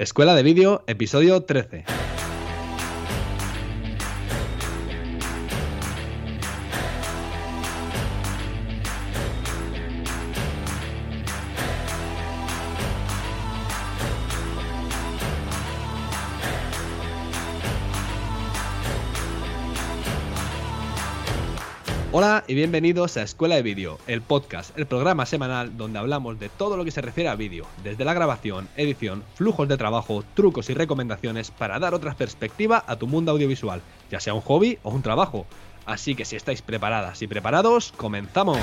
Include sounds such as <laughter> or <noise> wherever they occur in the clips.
Escuela de Vídeo, episodio 13. Y bienvenidos a Escuela de Vídeo, el podcast, el programa semanal donde hablamos de todo lo que se refiere a vídeo, desde la grabación, edición, flujos de trabajo, trucos y recomendaciones para dar otra perspectiva a tu mundo audiovisual, ya sea un hobby o un trabajo. Así que si estáis preparadas y preparados, comenzamos.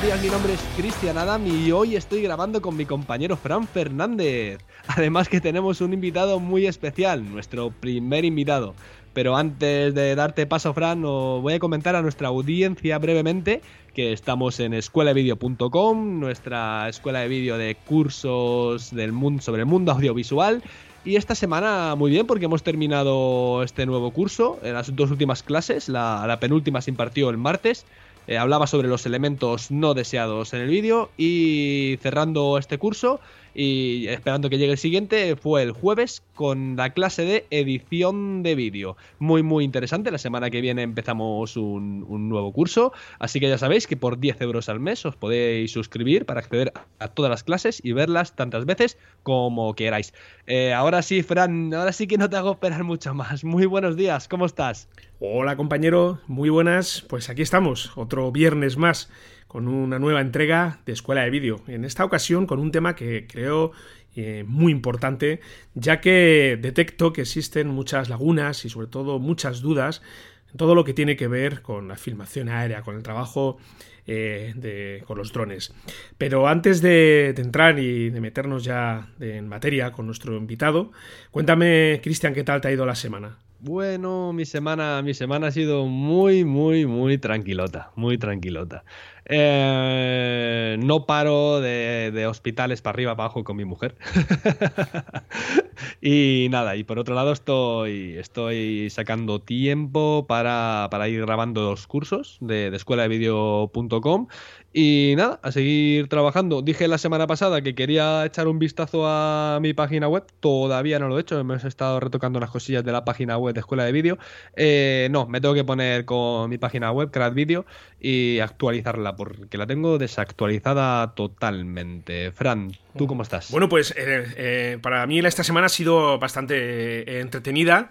Buenos días, mi nombre es Cristian Adam y hoy estoy grabando con mi compañero Fran Fernández. Además que tenemos un invitado muy especial, nuestro primer invitado. Pero antes de darte paso, Fran, os voy a comentar a nuestra audiencia brevemente que estamos en escuelavideo.com, nuestra escuela de vídeo de cursos del mundo, sobre el mundo audiovisual. Y esta semana muy bien porque hemos terminado este nuevo curso, en las dos últimas clases, la, la penúltima se impartió el martes eh, hablaba sobre los elementos no deseados en el vídeo y cerrando este curso y esperando que llegue el siguiente fue el jueves con la clase de edición de vídeo. Muy muy interesante, la semana que viene empezamos un, nuevo curso, así que ya sabéis que por 10 euros al mes os podéis suscribir para acceder a todas las clases y verlas tantas veces como queráis. Eh, ahora sí, Fran, ahora sí que no te hago esperar mucho más. Muy buenos días, ¿cómo estás? Hola compañero, muy buenas, pues aquí estamos, otro viernes más con una nueva entrega de Escuela de Vídeo. En esta ocasión con un tema que creo eh, muy importante, ya que detecto que existen muchas lagunas y sobre todo muchas dudas en todo lo que tiene que ver con la filmación aérea, con el trabajo eh, de, con los drones. Pero antes de, entrar y de meternos ya en materia con nuestro invitado, cuéntame, Cristian, ¿qué tal te ha ido la semana? Bueno, mi semana, mi semana ha sido muy, muy, muy tranquilota, muy tranquilota. Eh, no paro de, hospitales para arriba, para abajo con mi mujer. <laughs> y nada, y por otro lado estoy, estoy sacando tiempo para, ir grabando los cursos de, de escuela de vídeo.com y nada, a seguir trabajando. Dije la semana pasada que quería echar un vistazo a mi página web. Todavía no lo he hecho. Hemos estado retocando unas cosillas de la página web de Escuela de Vídeo. Eh, no, me tengo que poner con mi página web, Creat Video, y actualizarla, porque la tengo desactualizada totalmente. Fran, ¿tú cómo estás? Bueno, pues eh, eh, para mí esta semana ha sido bastante entretenida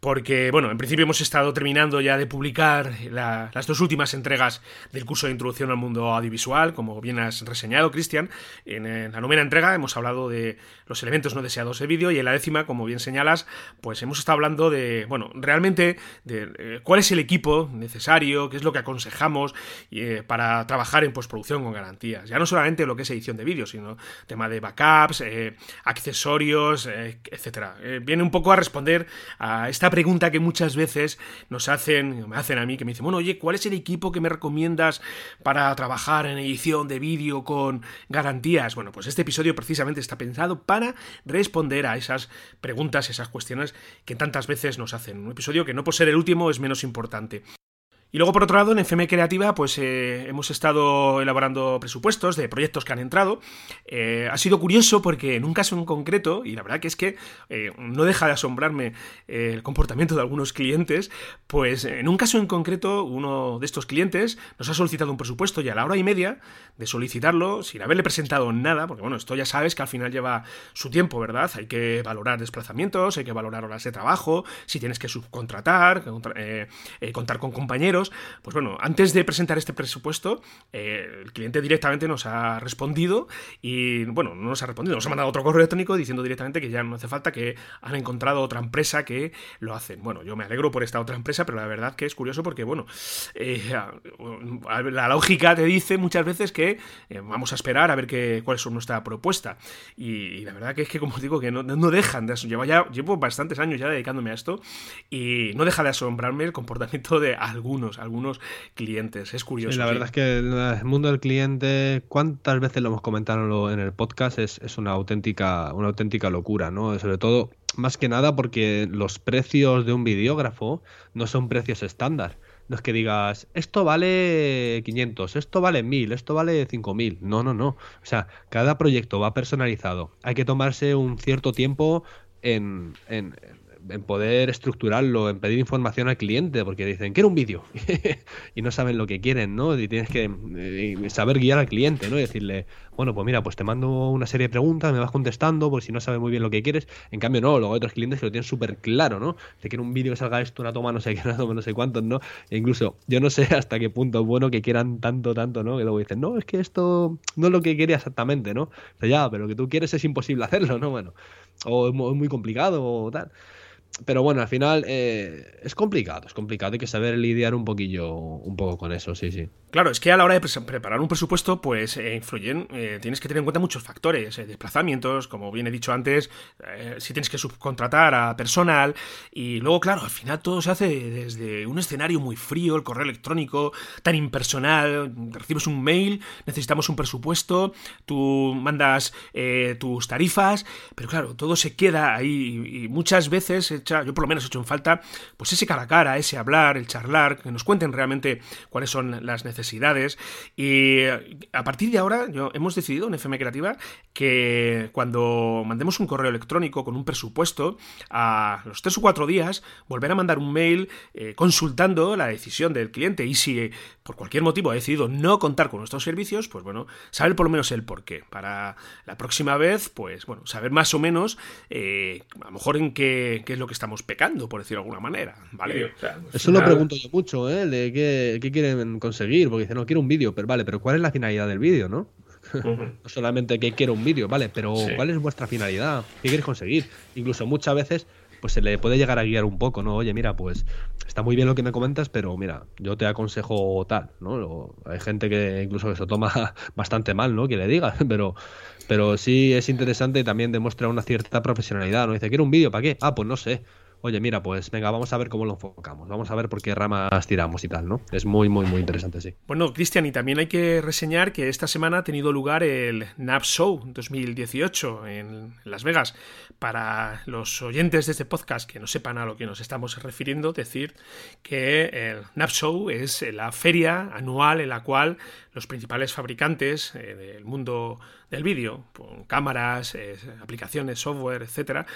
porque, bueno, en principio hemos estado terminando ya de publicar las dos últimas entregas del curso de introducción al mundo audiovisual, como bien has reseñado, Cristian. En, la novena entrega hemos hablado de los elementos no deseados de vídeo y en la décima, como bien señalas, pues hemos estado hablando de, bueno, realmente de eh, cuál es el equipo necesario, qué es lo que aconsejamos eh, para trabajar en postproducción con garantías. Ya no solamente lo que es edición de vídeo, sino tema de backups, eh, accesorios, etcétera. viene un poco a responder a esta pregunta que muchas veces nos hacen, me hacen a mí, que me dicen, bueno, oye, ¿cuál es el equipo que me recomiendas para trabajar en edición de vídeo con garantías? Bueno, pues este episodio precisamente está pensado para responder a esas preguntas, esas cuestiones que tantas veces nos hacen. Un episodio que no por ser el último es menos importante. Y luego, por otro lado, en FM Creativa, pues eh, hemos estado elaborando presupuestos de proyectos que han entrado. Eh, ha sido curioso porque en un caso en concreto, y la verdad que es que eh, no deja de asombrarme el comportamiento de algunos clientes, pues en un caso en concreto, uno de estos clientes nos ha solicitado un presupuesto y a la hora y media de solicitarlo, sin haberle presentado nada, porque bueno, esto ya sabes que al final lleva su tiempo, ¿verdad? Hay que valorar desplazamientos, hay que valorar horas de trabajo, si tienes que subcontratar, contar con compañeros pues bueno, antes de presentar este presupuesto, eh, el cliente directamente nos ha respondido y, bueno, no nos ha respondido, nos ha mandado otro correo electrónico diciendo directamente que ya no hace falta, que han encontrado otra empresa que lo hacen. Bueno, yo me alegro por esta otra empresa, pero la verdad que es curioso porque, bueno, eh, <laughs> la lógica te dice muchas veces que eh, vamos a esperar a ver qué, cuál es nuestra propuesta. Y, la verdad que es que, como os digo, que no, dejan de llevo ya llevo bastantes años ya dedicándome a esto y no deja de asombrarme el comportamiento de algunos algunos, algunos clientes. Es curioso. la verdad es que el mundo del cliente, ¿cuántas veces lo hemos comentado en el podcast? Es, es una auténtica, una auténtica locura, ¿no? Sobre todo, más que nada porque los precios de un videógrafo no son precios estándar. No es que digas, esto vale 500, esto vale 1000, esto vale 5000. No, no, no. O sea, cada proyecto va personalizado. Hay que tomarse un cierto tiempo en, en, en poder estructurarlo, en pedir información al cliente, porque dicen, quiero un vídeo, <laughs> y no saben lo que quieren, ¿no? Y tienes que eh, saber guiar al cliente, ¿no? Y decirle, bueno, pues mira, pues te mando una serie de preguntas, me vas contestando, por si no sabes muy bien lo que quieres. En cambio, no, luego hay otros clientes que lo tienen súper claro, ¿no? Te quiero un vídeo que salga esto, una toma, no sé qué, una toma, no sé cuántos, ¿no? E incluso, yo no sé <laughs> hasta qué punto es bueno que quieran tanto, tanto, ¿no? Que luego dicen, no, es que esto no es lo que quería exactamente, ¿no? O sea, ya, pero lo que tú quieres es imposible hacerlo, ¿no? Bueno, o es muy complicado o tal pero bueno, al final eh, es complicado, es complicado, hay que saber lidiar un poquillo, un poco con eso, sí, sí. Claro, es que a la hora de preparar un presupuesto, pues eh, influyen, eh, tienes que tener en cuenta muchos factores, desplazamientos, como bien he dicho antes, si tienes que subcontratar a personal, y luego, claro, al final todo se hace desde un escenario muy frío, el correo electrónico, tan impersonal, recibes un mail, necesitamos un presupuesto, tú mandas tus tarifas, pero claro, todo se queda ahí y muchas veces yo por lo menos he hecho en falta, pues ese cara a cara, ese hablar, el charlar, que nos cuenten realmente cuáles son las necesidades. Y a partir de ahora, yo, hemos decidido en FM Creativa que cuando mandemos un correo electrónico con un presupuesto, a los tres o cuatro días, volver a mandar un mail eh, consultando la decisión del cliente. Y si eh, por cualquier motivo ha decidido no contar con nuestros servicios, pues bueno, saber por lo menos el por qué. Para la próxima vez, pues bueno, saber más o menos, eh, a lo mejor en qué, qué es lo que estamos pecando, por decirlo de alguna manera, ¿vale? Eso lo pregunto yo mucho, ¿eh? De qué, quieren conseguir, porque dicen, no, quiero un vídeo, pero vale, pero ¿cuál es la finalidad del vídeo, no? <laughs> no solamente que quiero un vídeo, vale, pero ¿cuál es vuestra finalidad? ¿Qué quieres conseguir? Incluso muchas veces pues se le puede llegar a guiar un poco, ¿no? Oye, mira, pues está muy bien lo que me comentas, pero mira, yo te aconsejo tal, ¿no? Hay gente que incluso se toma <laughs> bastante mal, ¿no? Que le digas, <laughs> pero, pero sí es interesante y también demuestra una cierta profesionalidad, ¿no? Dice, quiero un vídeo, ¿para qué? Ah, pues no sé oye, mira, pues venga, vamos a ver cómo lo enfocamos, vamos a ver por qué ramas tiramos y tal, ¿no? Es muy, muy, muy interesante, sí. Bueno, Cristian, y también hay que reseñar que esta semana ha tenido lugar el NAP Show 2018 en Las Vegas. Para los oyentes de este podcast que no sepan a lo que nos estamos refiriendo, decir que el NAP Show es la feria anual en la cual los principales fabricantes eh, del mundo del vídeo, con cámaras, eh, aplicaciones, software, etcétera,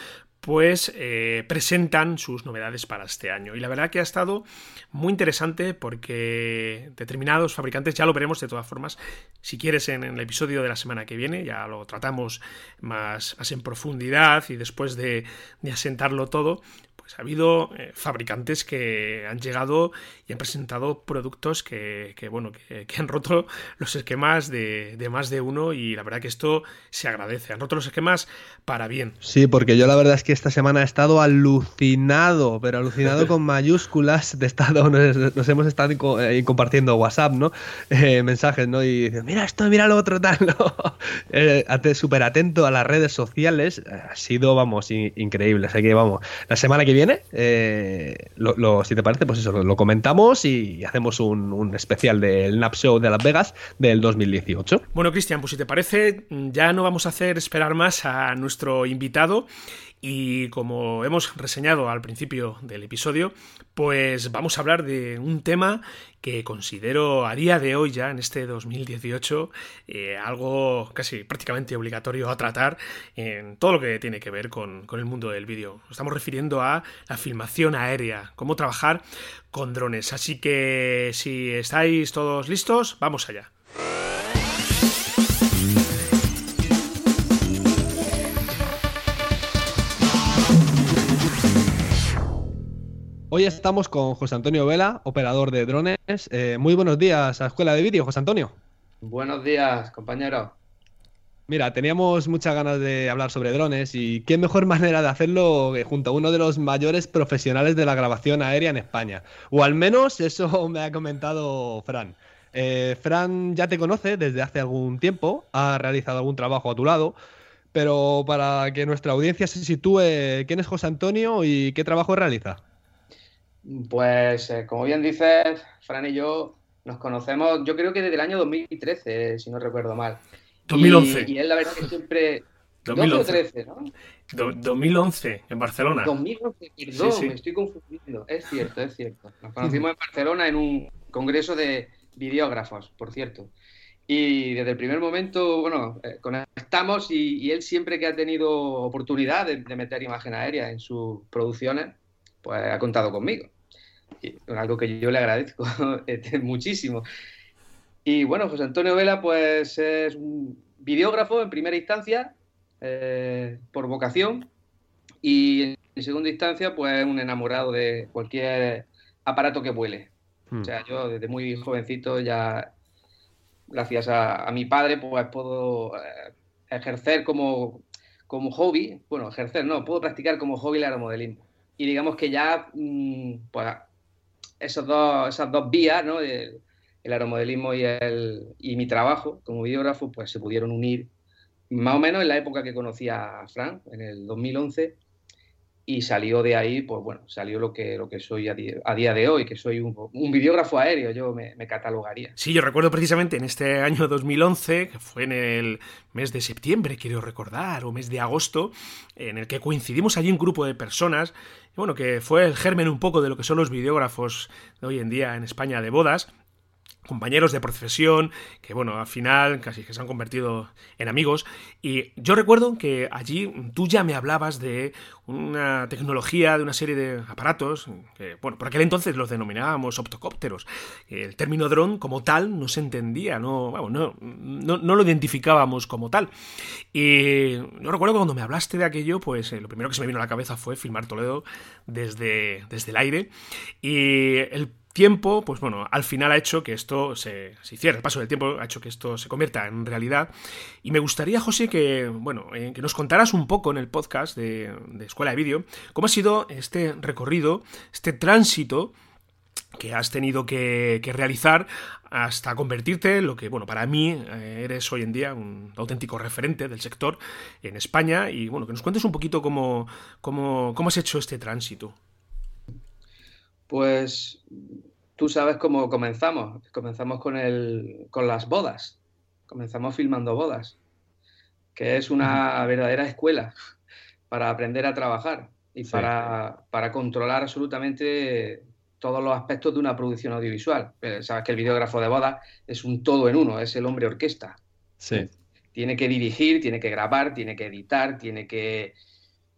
pues eh, presentan sus novedades para este año. Y la verdad que ha estado muy interesante porque determinados fabricantes, ya lo veremos de todas formas, si quieres en, el episodio de la semana que viene, ya lo tratamos más, más en profundidad y después de, de asentarlo todo, pues ha habido eh, fabricantes que han llegado y han presentado productos que, bueno, que, han roto los esquemas de, más de uno y la verdad que esto se agradece. Han roto los esquemas para bien. Sí, porque yo la verdad es que esta semana he estado alucinado, pero alucinado con <laughs> mayúsculas de estado, nos, hemos estado eh, compartiendo WhatsApp, ¿no? Eh, mensajes, ¿no? Y dicen, mira esto, mira lo otro, tal, <laughs> ¿no? Súper atento a las redes sociales, ha sido, vamos, increíble. Así que, vamos, la semana que viene, eh, lo, si te parece, pues eso, lo, comentamos y hacemos un, especial del Nap Show de Las Vegas del 2018. Bueno, Cristian, pues si te parece, ya no vamos a hacer esperar más a nuestro invitado y como hemos reseñado al principio del episodio, pues vamos a hablar de un tema que considero a día de hoy ya, en este 2018, eh, algo casi prácticamente obligatorio a tratar en todo lo que tiene que ver con, con el mundo del vídeo. Estamos refiriendo a la filmación aérea, cómo trabajar con drones. Así que si estáis todos listos, vamos allá. Hoy estamos con José Antonio Vela, operador de drones. Eh, muy buenos días a Escuela de Vídeo, José Antonio. Buenos días, compañero. Mira, teníamos muchas ganas de hablar sobre drones y qué mejor <laughs> manera de hacerlo que junto a uno de los mayores profesionales de la grabación aérea en España. O al menos eso <laughs> me ha comentado Fran. Eh, Fran ya te conoce desde hace algún tiempo, ha realizado algún trabajo a tu lado, pero para que nuestra audiencia se sitúe, ¿quién es José Antonio y qué trabajo realiza? Pues, eh, como bien dices, Fran y yo nos conocemos, yo creo que desde el año 2013, si no recuerdo mal. 2011. Y, él, la verdad, que siempre. <laughs> 2011, ¿no? 2011, en Barcelona. 2011, perdón, me estoy confundiendo. Es cierto, es cierto. Nos conocimos en Barcelona en un congreso de videógrafos, por cierto. Y desde el primer momento, bueno, eh, conectamos y, él siempre que ha tenido oportunidad de, meter imagen aérea en sus producciones, pues ha contado conmigo. Algo que yo le agradezco <laughs> este, muchísimo. Y bueno, José Antonio Vela, pues es un videógrafo en primera instancia, eh, por vocación, y en segunda instancia, pues un enamorado de cualquier aparato que vuele. O sea, yo desde muy jovencito ya gracias a, mi padre, pues puedo eh, ejercer como, como hobby, bueno, ejercer no, puedo practicar como hobby el aeromodelismo. Y digamos que ya, mm, pues, esos dos, esas dos vías, ¿no? El, el aeromodelismo y, el, y mi trabajo como videógrafo, pues se pudieron unir más o menos en la época que conocí a Frank, en el 2011, y salió de ahí, pues bueno, salió lo que, lo que soy a día, de hoy, que soy un, videógrafo aéreo, yo me, catalogaría. Sí, yo recuerdo precisamente en este año 2011, que fue en el mes de septiembre, quiero recordar, o mes de agosto, en el que coincidimos allí un grupo de personas, y bueno, que fue el germen un poco de lo que son los videógrafos de hoy en día en España de bodas, compañeros de profesión que bueno al final casi que se han convertido en amigos. Y yo recuerdo que allí tú ya me hablabas de una tecnología de una serie de aparatos que bueno por aquel entonces los denominábamos optocópteros el término dron como tal no se entendía no, no, no, lo identificábamos como tal. Y yo recuerdo que cuando me hablaste de aquello pues eh, lo primero que se me vino a la cabeza fue filmar Toledo desde, desde el aire. Y el tiempo, pues bueno, al final ha hecho que esto se, se, hiciera, el paso del tiempo ha hecho que esto se convierta en realidad. Y me gustaría, José, que, bueno, eh, que nos contaras un poco en el podcast de, Escuela de Vídeo, cómo ha sido este recorrido, este tránsito que has tenido que, realizar hasta convertirte en lo que, bueno, para mí eh, eres hoy en día un auténtico referente del sector en España y, bueno, que nos cuentes un poquito cómo, cómo, cómo has hecho este tránsito. Pues tú sabes cómo comenzamos. Comenzamos con, el, con las bodas. Comenzamos filmando bodas, que es una verdadera escuela para aprender a trabajar y para, para, controlar absolutamente todos los aspectos de una producción audiovisual. Eh, sabes que el videógrafo de bodas es un todo en uno, es el hombre orquesta. Sí. Tiene que dirigir, tiene que grabar, tiene que editar, tiene que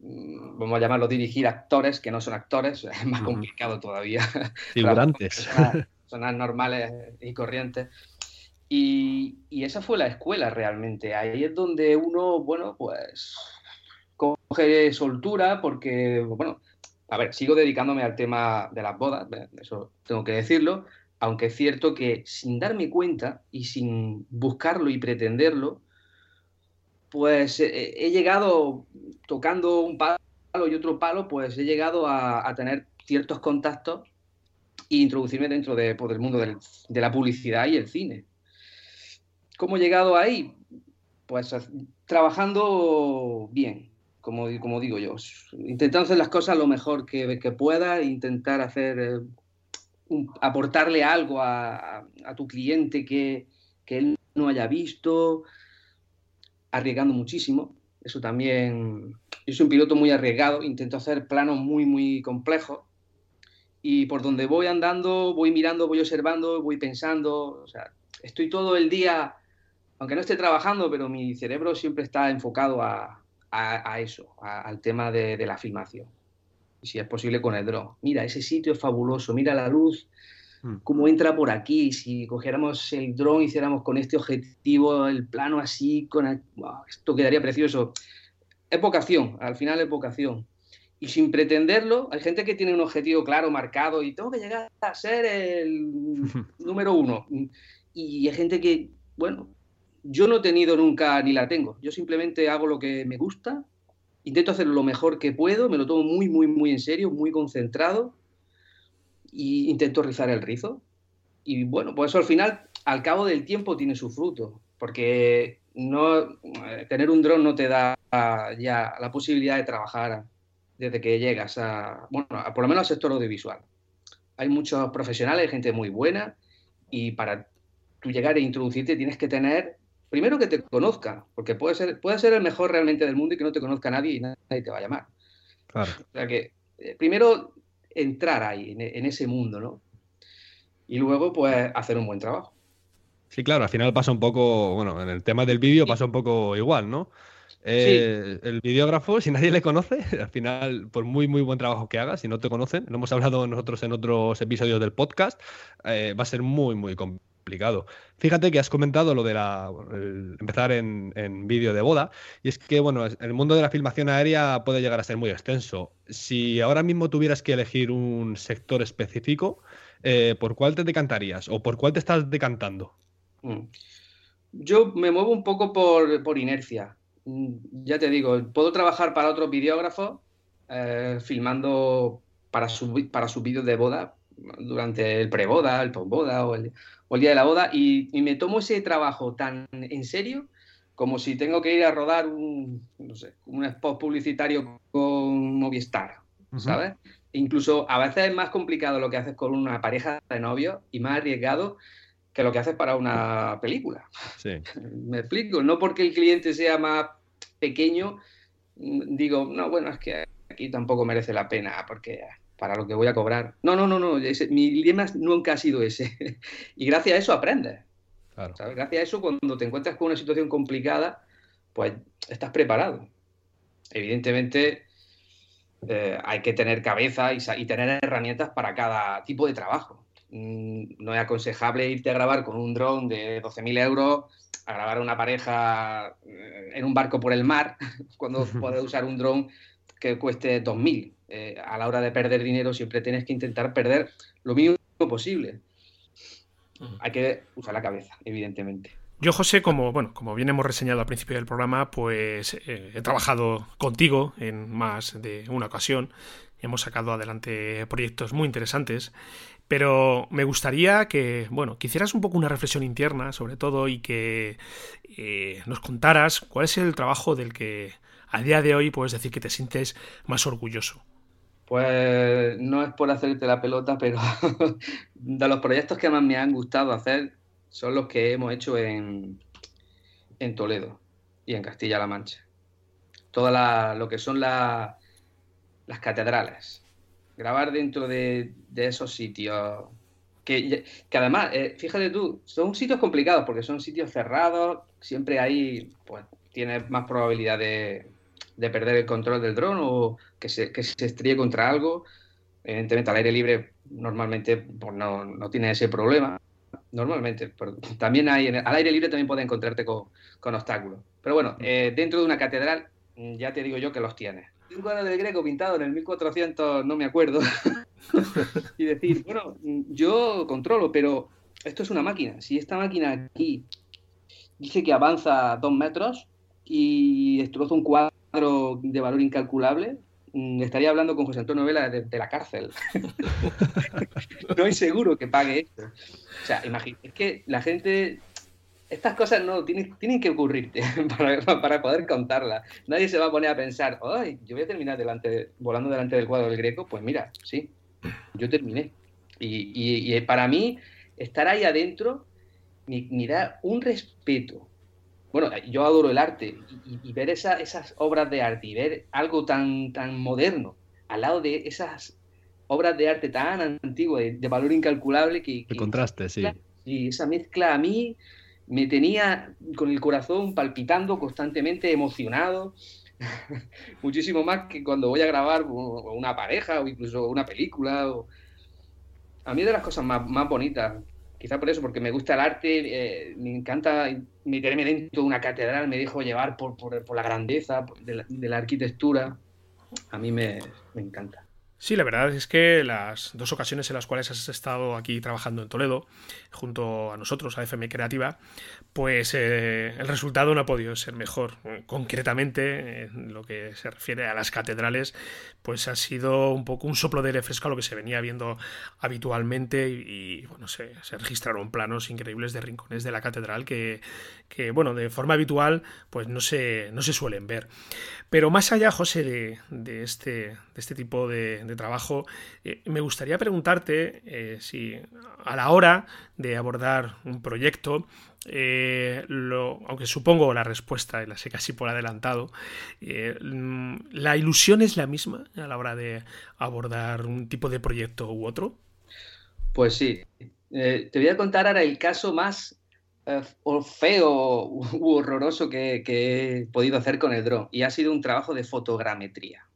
vamos a llamarlo dirigir actores que no son actores, <laughs> es más complicado todavía. <laughs> Figurantes. Personas <laughs> normales y corrientes. Y, esa fue la escuela realmente. Ahí es donde uno, bueno, pues coge soltura porque, bueno, a ver, sigo dedicándome al tema de las bodas, eso tengo que decirlo, aunque es cierto que sin darme cuenta y sin buscarlo y pretenderlo, pues eh, he llegado tocando un palo y otro palo, pues he llegado a, tener ciertos contactos e introducirme dentro de, pues, del mundo de la publicidad y el cine. ¿Cómo he llegado ahí? Pues trabajando bien, como, como digo yo, intentando hacer las cosas lo mejor que, pueda, intentar hacer, eh, aportarle algo a, tu cliente que, que él no haya visto, arriesgando muchísimo. Eso también. Yo soy un piloto muy arriesgado, intento hacer planos muy, muy complejos. Y por donde voy andando, voy mirando, voy observando, voy pensando. O sea, estoy todo el día, aunque no esté trabajando, pero mi cerebro siempre está enfocado a, eso, al tema de, de la filmación. Y si es posible con el dron. Mira, ese sitio es fabuloso, mira la luz. Cómo entra por aquí, si cogiéramos el dron, hiciéramos con este objetivo el plano así, con esto quedaría precioso. Es vocación, al final es vocación. Y sin pretenderlo, hay gente que tiene un objetivo claro, marcado, y tengo que llegar a ser el <laughs> número uno. Y hay gente que, bueno, yo no he tenido nunca ni la tengo. Yo simplemente hago lo que me gusta, intento hacer lo mejor que puedo, me lo tomo muy, muy, muy en serio, muy concentrado y intento rizar el rizo. Y bueno, pues eso al final, al cabo del tiempo, tiene su fruto, porque no tener un dron no te da ya la posibilidad de trabajar desde que llegas a, bueno, por lo menos al sector audiovisual. hay muchos profesionales, gente muy buena, y para tú llegar e introducirte tienes que tener, primero que te conozca, porque puede ser, puede ser el mejor realmente del mundo y que no te conozca nadie y nadie te va a llamar. Claro. O sea que, eh, primero, entrar ahí, en, ese mundo, ¿no? Y luego, pues, hacer un buen trabajo. Sí, claro, al final pasa un poco, bueno, en el tema del vídeo pasa un poco igual, ¿no? Eh, el videógrafo, si nadie le conoce, <laughs> al final, por muy, muy buen trabajo que haga, si no te conocen, lo hemos hablado nosotros en otros episodios del podcast, eh, va a ser muy, muy complicado. Fíjate que has comentado lo de la, empezar en, vídeo de boda, y es que, bueno, el mundo de la filmación aérea puede llegar a ser muy extenso. Si ahora mismo tuvieras que elegir un sector específico, eh, ¿por cuál te decantarías o por cuál te estás decantando? Mm. Yo me muevo un poco por, por inercia. Mm, ya te digo, puedo trabajar para otros videógrafos eh, filmando para, su, para sus vídeos de boda durante el preboda, el postboda o el, o el día de la boda y, me tomo ese trabajo tan en serio como si tengo que ir a rodar un, no sé, un spot publicitario con Movistar, ¿sabes? Incluso a veces es más complicado lo que haces con una pareja de novios y más arriesgado que lo que haces para una película. Sí. <laughs> Me explico, no porque el cliente sea más pequeño, digo, no, bueno, es que aquí tampoco merece la pena, porque para lo que voy a cobrar. No, no, no, no, mi lema nunca ha sido ese. <laughs> y gracias a eso aprendes. Gracias a eso, cuando te encuentras con una situación complicada, pues estás preparado. Evidentemente, eh, hay que tener cabeza y, tener herramientas para cada tipo de trabajo. Mm, no es aconsejable irte a grabar con un dron de 12.000 euros, a grabar a una pareja eh, en un barco por el mar, <laughs> cuando <laughs> puedes usar un dron que cueste 2.000. Eh, a la hora de perder dinero siempre tienes que intentar perder lo mínimo posible. Hay que usar la cabeza, evidentemente. Yo, José, como, bueno, como bien hemos reseñado al principio del programa, pues eh, he trabajado contigo en más de una ocasión. Hemos sacado adelante proyectos muy interesantes pero me gustaría que, bueno, que hicieras un poco una reflexión interna sobre todo y que eh, nos contaras cuál es el trabajo del que a día de hoy puedes decir que te sientes más orgulloso. Pues no es por hacerte la pelota, pero <laughs> de los proyectos que más me han gustado hacer son los que hemos hecho en, en Toledo y en Castilla-La Mancha. Todo lo que son las catedrales, grabar dentro de, esos sitios. Que, que además, eh, fíjate tú, son sitios complicados porque son sitios cerrados, siempre ahí pues tienes más probabilidad de, perder el control del dron o que se, que se estrelle contra algo. Evidentemente al aire libre normalmente pues, no, no tiene ese problema, normalmente, pero también hay, al aire libre también puedes encontrarte con, obstáculos. Pero bueno, eh, dentro de una catedral ya te digo yo que los tienes un cuadro del Greco pintado en el 1400, no me acuerdo, <laughs> y decir, bueno, yo controlo, pero esto es una máquina. Si esta máquina aquí dice que avanza dos metros y destroza un cuadro de valor incalculable, mm, estaría hablando con José Antonio Vela de, la cárcel. <laughs> no es seguro que pague esto. O sea, es que la gente estas cosas no tienen, tienen que ocurrirte <laughs> para, poder contarlas. Nadie se va a poner a pensar, ay, yo voy a terminar delante, volando delante del cuadro del Greco. Pues mira, sí, yo terminé. Y, para mí, estar ahí adentro me, da un respeto. Bueno, yo adoro el arte y, ver esas obras de arte y ver algo tan, tan moderno al lado de esas obras de arte tan antiguas, de, valor incalculable que... El contraste, sí. Y esa mezcla a mí me tenía con el corazón palpitando constantemente, emocionado, <laughs> muchísimo más que cuando voy a grabar una pareja o incluso una película. A mí de las cosas más, más bonitas, quizá por eso, porque me gusta el arte, eh, me encanta meterme dentro de una catedral, me dejo llevar por, por, la grandeza de la, arquitectura. A mí me encanta. Sí, la verdad es que las dos ocasiones en las cuales has estado aquí trabajando en Toledo, junto a nosotros, a FM Creativa, pues eh, el resultado no ha podido ser mejor. Concretamente, en lo que se refiere a las catedrales, pues ha sido un poco un soplo de aire fresco a lo que se venía viendo habitualmente y, bueno, se, registraron planos increíbles de rincones de la catedral que, que, bueno, de forma habitual, pues no se, no se suelen ver. Pero más allá, José, de, de este, de este tipo de de, trabajo. Eh, me gustaría preguntarte eh, si a la hora de abordar un proyecto, lo, aunque supongo la respuesta la sé casi por adelantado, mm, ¿la ilusión es la misma a la hora de abordar un tipo de proyecto u otro? Pues sí. te voy a contar ahora el caso más eh, feo u horroroso que, he podido hacer con el dron. Y ha sido un trabajo de fotogrametría.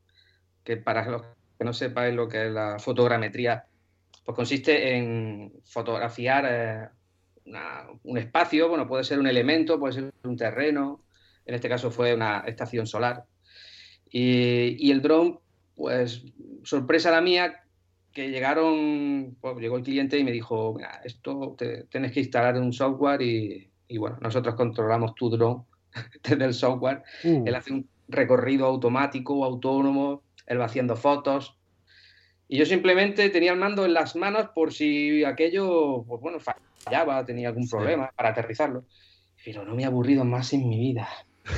Que para los que no sepáis lo que es la fotogrametría, pues consiste en fotografiar un espacio, bueno, puede ser un elemento, puede ser un terreno, en este caso fue una estación solar. Y, y el dron, pues sorpresa la mía, que llegaron, pues, llegó el cliente y me dijo, mira, esto te, tienes que instalar un software y, bueno, nosotros controlamos tu drone <laughs> desde el software. Uh. Él hace un recorrido automático, autónomo, él va haciendo fotos. Y yo simplemente tenía el mando en las manos por si aquello, pues bueno, fallaba, tenía algún problema para aterrizarlo. Pero no me he aburrido más en mi vida.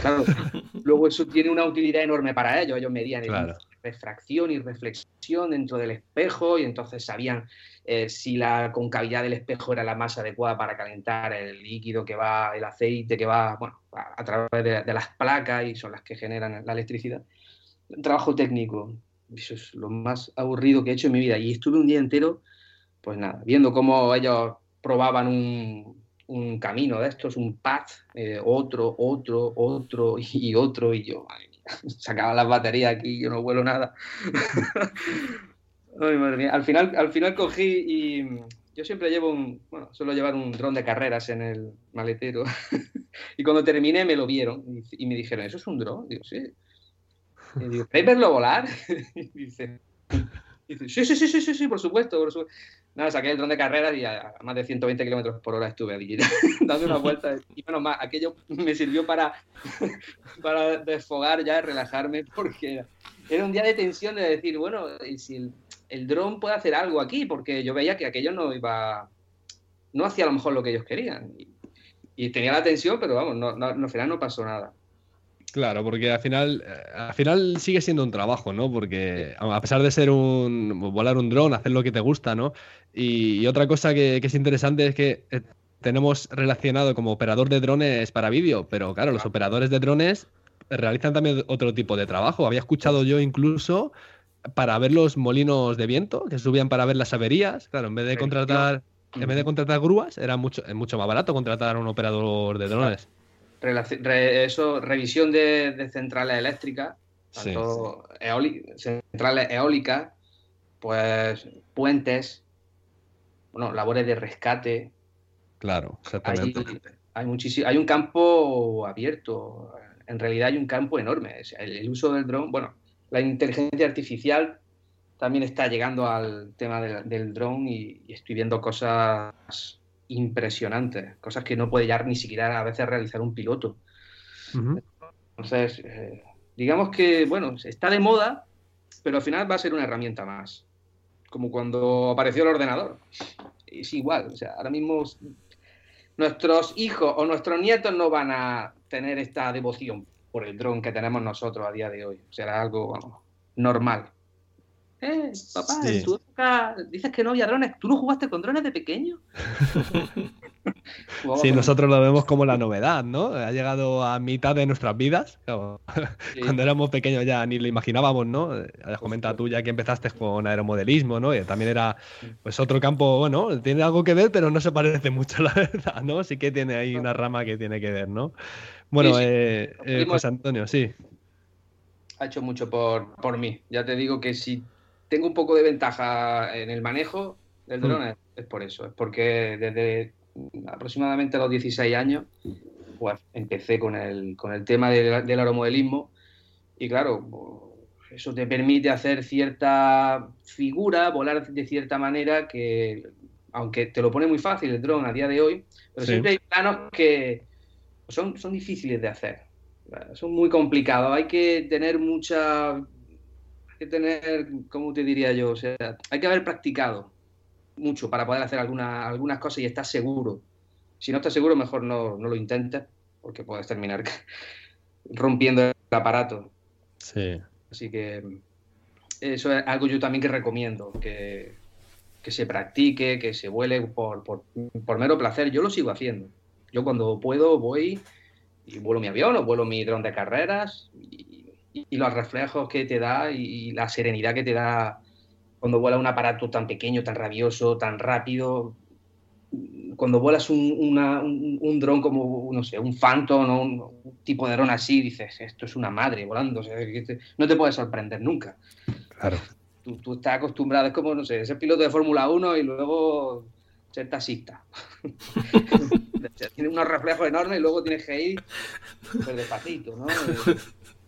Claro, <laughs> luego eso tiene una utilidad enorme para ellos. Ellos medían claro refracción y reflexión dentro del espejo y entonces sabían eh, si la concavidad del espejo era la más adecuada para calentar el líquido que va, el aceite que va bueno, a, través de, las placas y son las que generan la electricidad. Un trabajo técnico, eso es lo más aburrido que he hecho en mi vida y estuve un día entero, pues nada, viendo cómo ellos probaban un, camino de estos, un path, eh, otro, otro, otro y otro, y yo, sacaba <laughs> las baterías aquí, yo no vuelo nada. <laughs> Ay, madre mía. Al final, al final cogí y yo siempre llevo un, bueno, suelo llevar un dron de carreras en el maletero. <laughs> y cuando terminé me lo vieron y, me dijeron, ¿eso es un dron? Digo, sí. Y digo, ¿queréis verlo volar? y dice, sí, sí, sí, sí, sí, sí, por supuesto, por supuesto. Nada, saqué el dron de carreras y a, más de 120 kilómetros por hora estuve allí <laughs> dando una vuelta. Y menos mal, aquello me sirvió para, <laughs> para desfogar ya, relajarme, porque era un día de tensión de decir, bueno, y si el, dron puede hacer algo aquí, porque yo veía que aquello no iba, no hacía a lo mejor lo que ellos querían. Y, tenía la tensión, pero vamos, no, no, al final no pasó nada. Claro, porque al final, eh, al final sigue siendo un trabajo, ¿no? Porque a pesar de ser un volar un dron, hacer lo que te gusta, ¿no? Y, otra cosa que, es interesante es que eh, tenemos relacionado como operador de drones para vídeo, pero claro, los operadores de drones realizan también otro tipo de trabajo. Había escuchado yo incluso para ver los molinos de viento, que subían para ver las averías. Claro, en vez de contratar, en vez de contratar grúas, era mucho, mucho más barato contratar a un operador de drones eso, revisión de, centrales eléctricas, tanto centrales eólicas, pues puentes, bueno, labores de rescate. Claro, exactamente. Hay, muchísimo, hay un campo abierto, en realidad hay un campo enorme. El, uso del dron, bueno, la inteligencia artificial también está llegando al tema del, dron y, estoy viendo cosas impresionantes, cosas que no puede ya ni siquiera a veces realizar un piloto. Entonces, eh, digamos que, bueno, está de moda, pero al final va a ser una herramienta más. Como cuando apareció el ordenador. Es igual, o sea, ahora mismo nuestros hijos o nuestros nietos no van a tener esta devoción por el dron que tenemos nosotros a día de hoy. Será algo normal. Eh, papá, en tu época dices que no había drones. ¿Tú no jugaste con drones de pequeño? <laughs> sí, nosotros lo vemos como la novedad, ¿no? Ha llegado a mitad de nuestras vidas. <laughs> Cuando éramos pequeños ya ni lo imaginábamos, ¿no? Has comentado tú ya que empezaste con aeromodelismo, ¿no? Y también era pues otro campo, bueno, tiene algo que ver, pero no se parece mucho, la <laughs> verdad, ¿no? Sí que tiene ahí una rama que tiene que ver, ¿no? Bueno, eh, eh, José Antonio, sí. Ha hecho mucho por, por mí. Ya te digo que si tengo un poco de ventaja en el manejo del dron, mm. es, por eso, es porque desde aproximadamente los 16 años, pues empecé con el, con el tema del, del aeromodelismo. Y claro, eso te permite hacer cierta figura, volar de cierta manera que, aunque te lo pone muy fácil el dron a día de hoy, pero siempre hay planos que son, son difíciles de hacer, son muy complicados, hay que tener mucha que tener, ¿cómo te diría yo? O sea, hay que haber practicado mucho para poder hacer alguna, algunas cosas y estar seguro. Si no estás seguro, mejor no, no lo intentes, porque puedes terminar <laughs> rompiendo el aparato. Sí. Así que eso es algo yo también que recomiendo, que, se practique, que se vuele por, por, mero placer. Yo lo sigo haciendo. Yo cuando puedo voy y vuelo mi avión o vuelo mi dron de carreras y, los reflejos que te da y la serenidad que te da cuando vuela un aparato tan pequeño, tan rabioso, tan rápido. Cuando vuelas un, un, dron como, no sé, un Phantom o un, tipo de dron así, dices, esto es una madre volando, no te puede sorprender nunca. Claro. Tú, estás acostumbrado, es como, no sé, ser piloto de Fórmula 1 y luego ser taxista. <laughs> tienes unos reflejos enormes y luego tienes que ir súper despacito, ¿no? <laughs>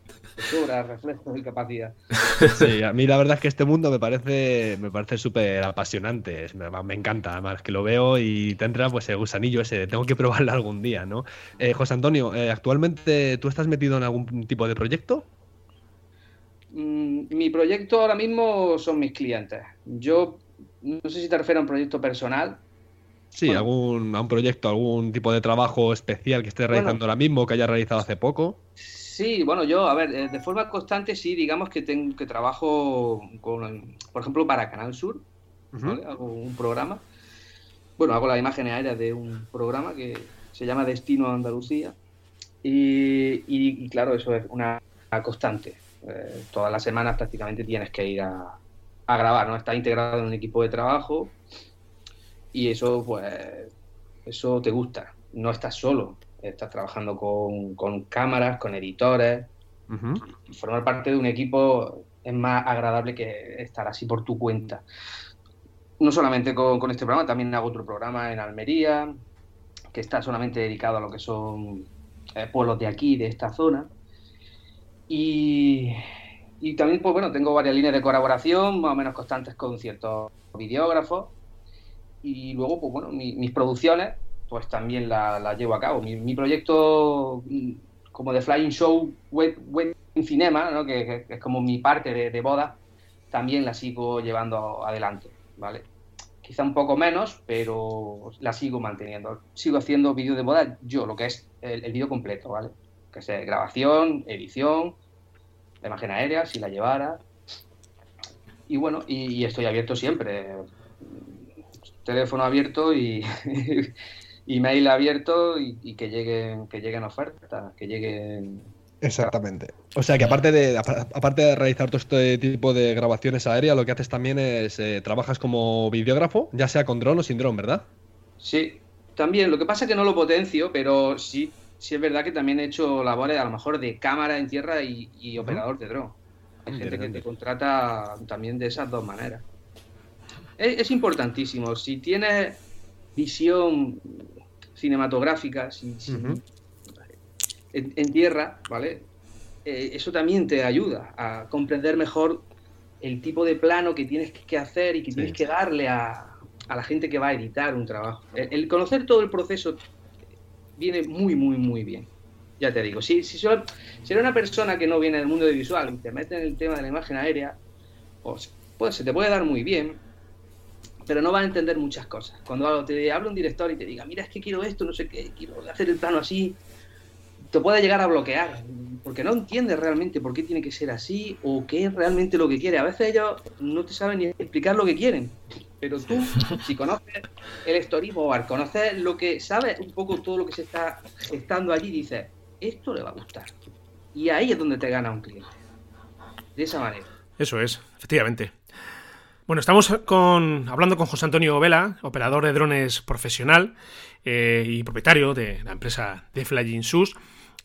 reflejos y capacidad. <laughs> Sí, a mí la verdad es que este mundo me parece me parece súper apasionante, me, encanta, además que lo veo y te entra pues el gusanillo ese, tengo que probarlo algún día, ¿no? Eh, José Antonio, eh, ¿actualmente tú estás metido en algún tipo de proyecto? Mm, mi proyecto ahora mismo son mis clientes. Yo no sé si te refieres a un proyecto personal. Sí, algún, a un proyecto, algún tipo de trabajo especial que estés realizando ahora mismo, que hayas realizado hace poco. Sí, bueno, yo, a ver, eh, de forma constante sí, digamos que tengo que trabajo con, por ejemplo, para Canal Sur, hago un programa. Bueno, hago la imagen aérea de un programa que se llama Destino Andalucía. Y, claro, eso es una constante. Eh, todas las semanas prácticamente tienes que ir a, a grabar, ¿no? Estás integrado en un equipo de trabajo y eso, pues, eso te gusta. No estás solo, estás trabajando con, cámaras, con editores. Formar parte de un equipo es más agradable que estar así por tu cuenta. No solamente con, este programa, también hago otro programa en Almería, que está solamente dedicado a lo que son eh, pueblos de aquí, de esta zona. Y, y también, pues bueno, tengo varias líneas de colaboración, más o menos constantes con ciertos videógrafos. Y luego, pues bueno, mis producciones, pues también las llevo a cabo. Mi, proyecto mm, como de Flying Show Web, web Cinema, ¿no? que, es como mi parte de, boda, también la sigo llevando adelante, ¿vale? Quizá un poco menos, pero la sigo manteniendo. Sigo haciendo vídeos de boda yo, lo que es el, el vídeo completo, ¿vale? Que es grabación, edición, la imagen aérea, si la llevara. Y bueno, y, estoy abierto siempre. Teléfono abierto y <laughs> email abierto y, que lleguen, que lleguen ofertas, que lleguen. Exactamente. O sea que aparte de, aparte de realizar todo este tipo de grabaciones aéreas, lo que haces también es eh, trabajas como videógrafo, ya sea con dron o sin dron, ¿verdad? Sí, también. Lo que pasa es que no lo potencio, pero sí sí es verdad que también he hecho labores a lo mejor de cámara en tierra y, operador de dron. Hay gente que te contrata también de esas dos maneras. Es, importantísimo. Si tienes visión cinematográfica en, tierra, ¿vale? Eh, eso también te ayuda a comprender mejor el tipo de plano que tienes que hacer y que tienes que darle a, la gente que va a editar un trabajo. el conocer todo el proceso viene muy, muy, muy bien. Ya te digo, si, si, si eres una persona que no viene del mundo de visual y te metes en el tema de la imagen aérea, pues, pues se te puede dar muy bien, pero no vas a entender muchas cosas. Cuando te habla un director y te diga, mira, es que quiero esto, no sé qué, quiero hacer el plano así, te puede llegar a bloquear, porque no entiendes realmente por qué tiene que ser así o qué es realmente lo que quiere. A veces ellos no te saben ni explicar lo que quieren. Pero tú, <laughs> si conoces el storyboard, conoces lo que sabes un poco todo lo que se está gestando allí, dices, esto le va a gustar. Y ahí es donde te gana un cliente. De esa manera. Eso es, efectivamente. Bueno, estamos hablando con José Antonio Vela, operador de drones profesional eh, y propietario de la empresa de Flying Sus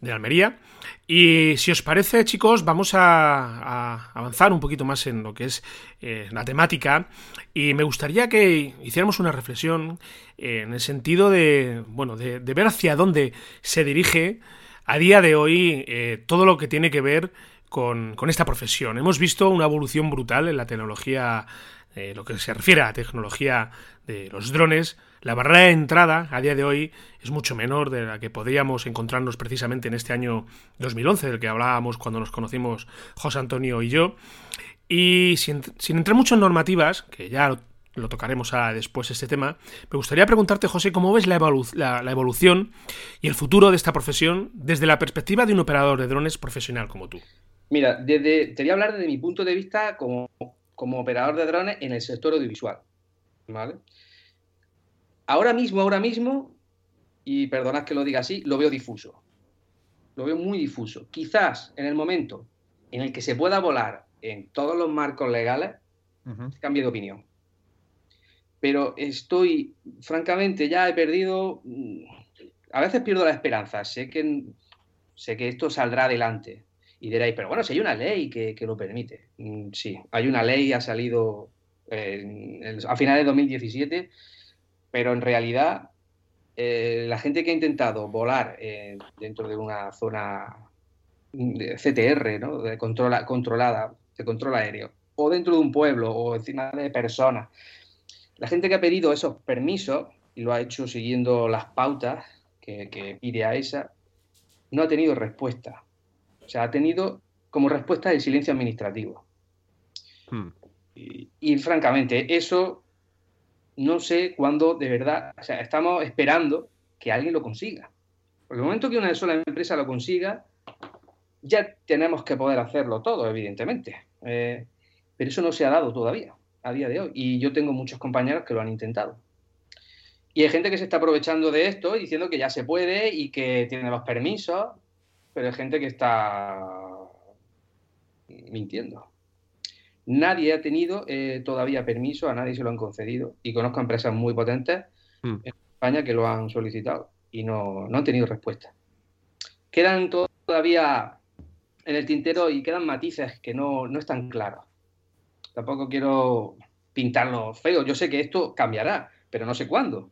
de Almería. Y si os parece, chicos, vamos a, avanzar un poquito más en lo que es eh, la temática. Y me gustaría que hiciéramos una reflexión en el sentido de, bueno, de, ver hacia dónde se dirige a día de hoy eh, todo lo que tiene que ver con, esta profesión. Hemos visto una evolución brutal en la tecnología, eh, lo que se refiere a la tecnología de los drones, la barrera de entrada a día de hoy es mucho menor de la que podríamos encontrarnos precisamente en este año 2011, del que hablábamos cuando nos conocimos José Antonio y yo. Y sin, entrar mucho en normativas, que ya lo, tocaremos después este tema, me gustaría preguntarte, José, cómo ves la, evolución y el futuro de esta profesión desde la perspectiva de un operador de drones profesional como tú. Mira, desde, te voy a hablar desde mi punto de vista como, como operador de drones en el sector audiovisual. ¿Vale? Ahora mismo, ahora mismo, y perdonad que lo diga así, lo veo difuso. Lo veo muy difuso. Quizás en el momento en el que se pueda volar en todos los marcos legales, cambie de opinión. Pero estoy, francamente, ya he perdido, mm, a veces pierdo la esperanza. Sé que, sé que esto saldrá adelante. Y diréis, pero bueno, si hay una ley que, lo permite. Mm, sí, hay una ley, ha salido a finales de 2017, pero en realidad eh, la gente que ha intentado volar eh, dentro de una zona de CTR, ¿no? de controla, controlada, de control aéreo, o dentro de un pueblo, o encima de personas, la gente que ha pedido esos permisos y lo ha hecho siguiendo las pautas que, pide a esa, no ha tenido respuesta. O sea, ha tenido como respuesta el silencio administrativo. Hmm. Y, francamente, eso no sé cuándo de verdad, o sea, estamos esperando que alguien lo consiga. Porque el momento que una sola empresa lo consiga, ya tenemos que poder hacerlo todo, evidentemente. Eh, pero eso no se ha dado todavía, a día de hoy. Y yo tengo muchos compañeros que lo han intentado. Y hay gente que se está aprovechando de esto y diciendo que ya se puede y que tiene los permisos, pero hay gente que está mintiendo. Nadie ha tenido eh, todavía permiso, a nadie se lo han concedido. Y conozco empresas muy potentes hmm. en España que lo han solicitado y no, no han tenido respuesta. Quedan todavía en el tintero y quedan matices que no, no están claros. Tampoco quiero pintarlo feo. Yo sé que esto cambiará, pero no sé cuándo.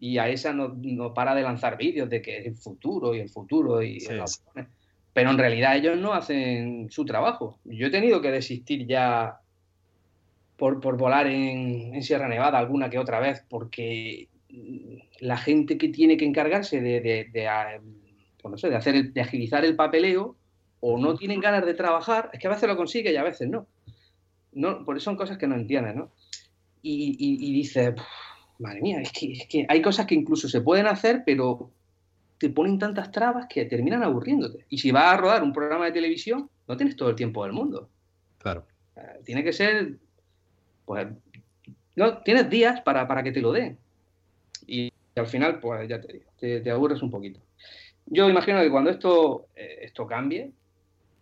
Y a esa no, para de lanzar vídeos de que es el futuro y el futuro. y Pero en realidad ellos no hacen su trabajo. Yo he tenido que desistir ya por, volar en, Sierra Nevada alguna que otra vez, porque la gente que tiene que encargarse de, de, de, pues de hacer de agilizar el papeleo o no tienen ganas de trabajar, es que a veces lo consigue y a veces no. no por eso son cosas que no entienden, ¿no? Y, y, dices, madre mía, es que, es que hay cosas que incluso se pueden hacer, pero te ponen tantas trabas que terminan aburriéndote. Y si vas a rodar un programa de televisión, no tienes todo el tiempo del mundo. Claro. Tiene que ser, pues, no, tienes días para, para que te lo den. Y, al final, pues ya te digo, te, te aburres un poquito. Yo imagino que cuando esto, eh, esto cambie,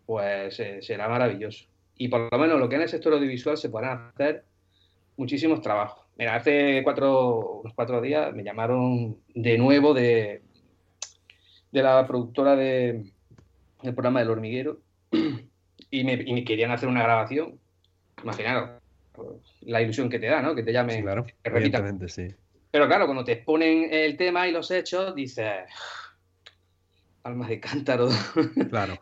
pues eh, será maravilloso. Y por lo menos lo que en el sector audiovisual se podrán hacer muchísimos trabajos. Mira, hace cuatro, unos cuatro días me llamaron de nuevo de, de la productora de, del programa del hormiguero <clears throat> y me, querían hacer una grabación. Imaginaros pues, la ilusión que te da, ¿no? Que te llamen. claro, sí. Pero claro, cuando te exponen el tema y los hechos, dices, almas de cántaro. <laughs> Claro.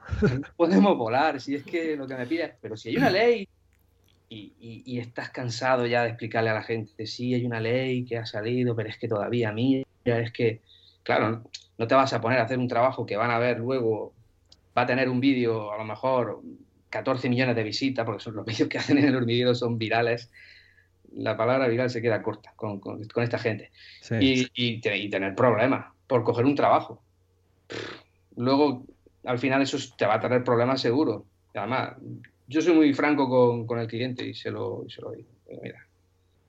podemos volar, si es que lo que me pides. Pero si hay una ley y, estás cansado ya de explicarle a la gente, sí, hay una ley que ha salido, pero es que todavía, mira, es que, claro, no te vas a poner a hacer un trabajo que van a ver luego, va a tener un vídeo, a lo mejor 14 millones de visitas, porque son los <laughs> vídeos que hacen en el hormiguero son virales. La palabra viral se queda corta con, esta gente. Y, y, tener problemas por coger un trabajo luego al final eso te va a traer problemas seguro. Además, yo soy muy franco con, el cliente y se lo, digo. Mira,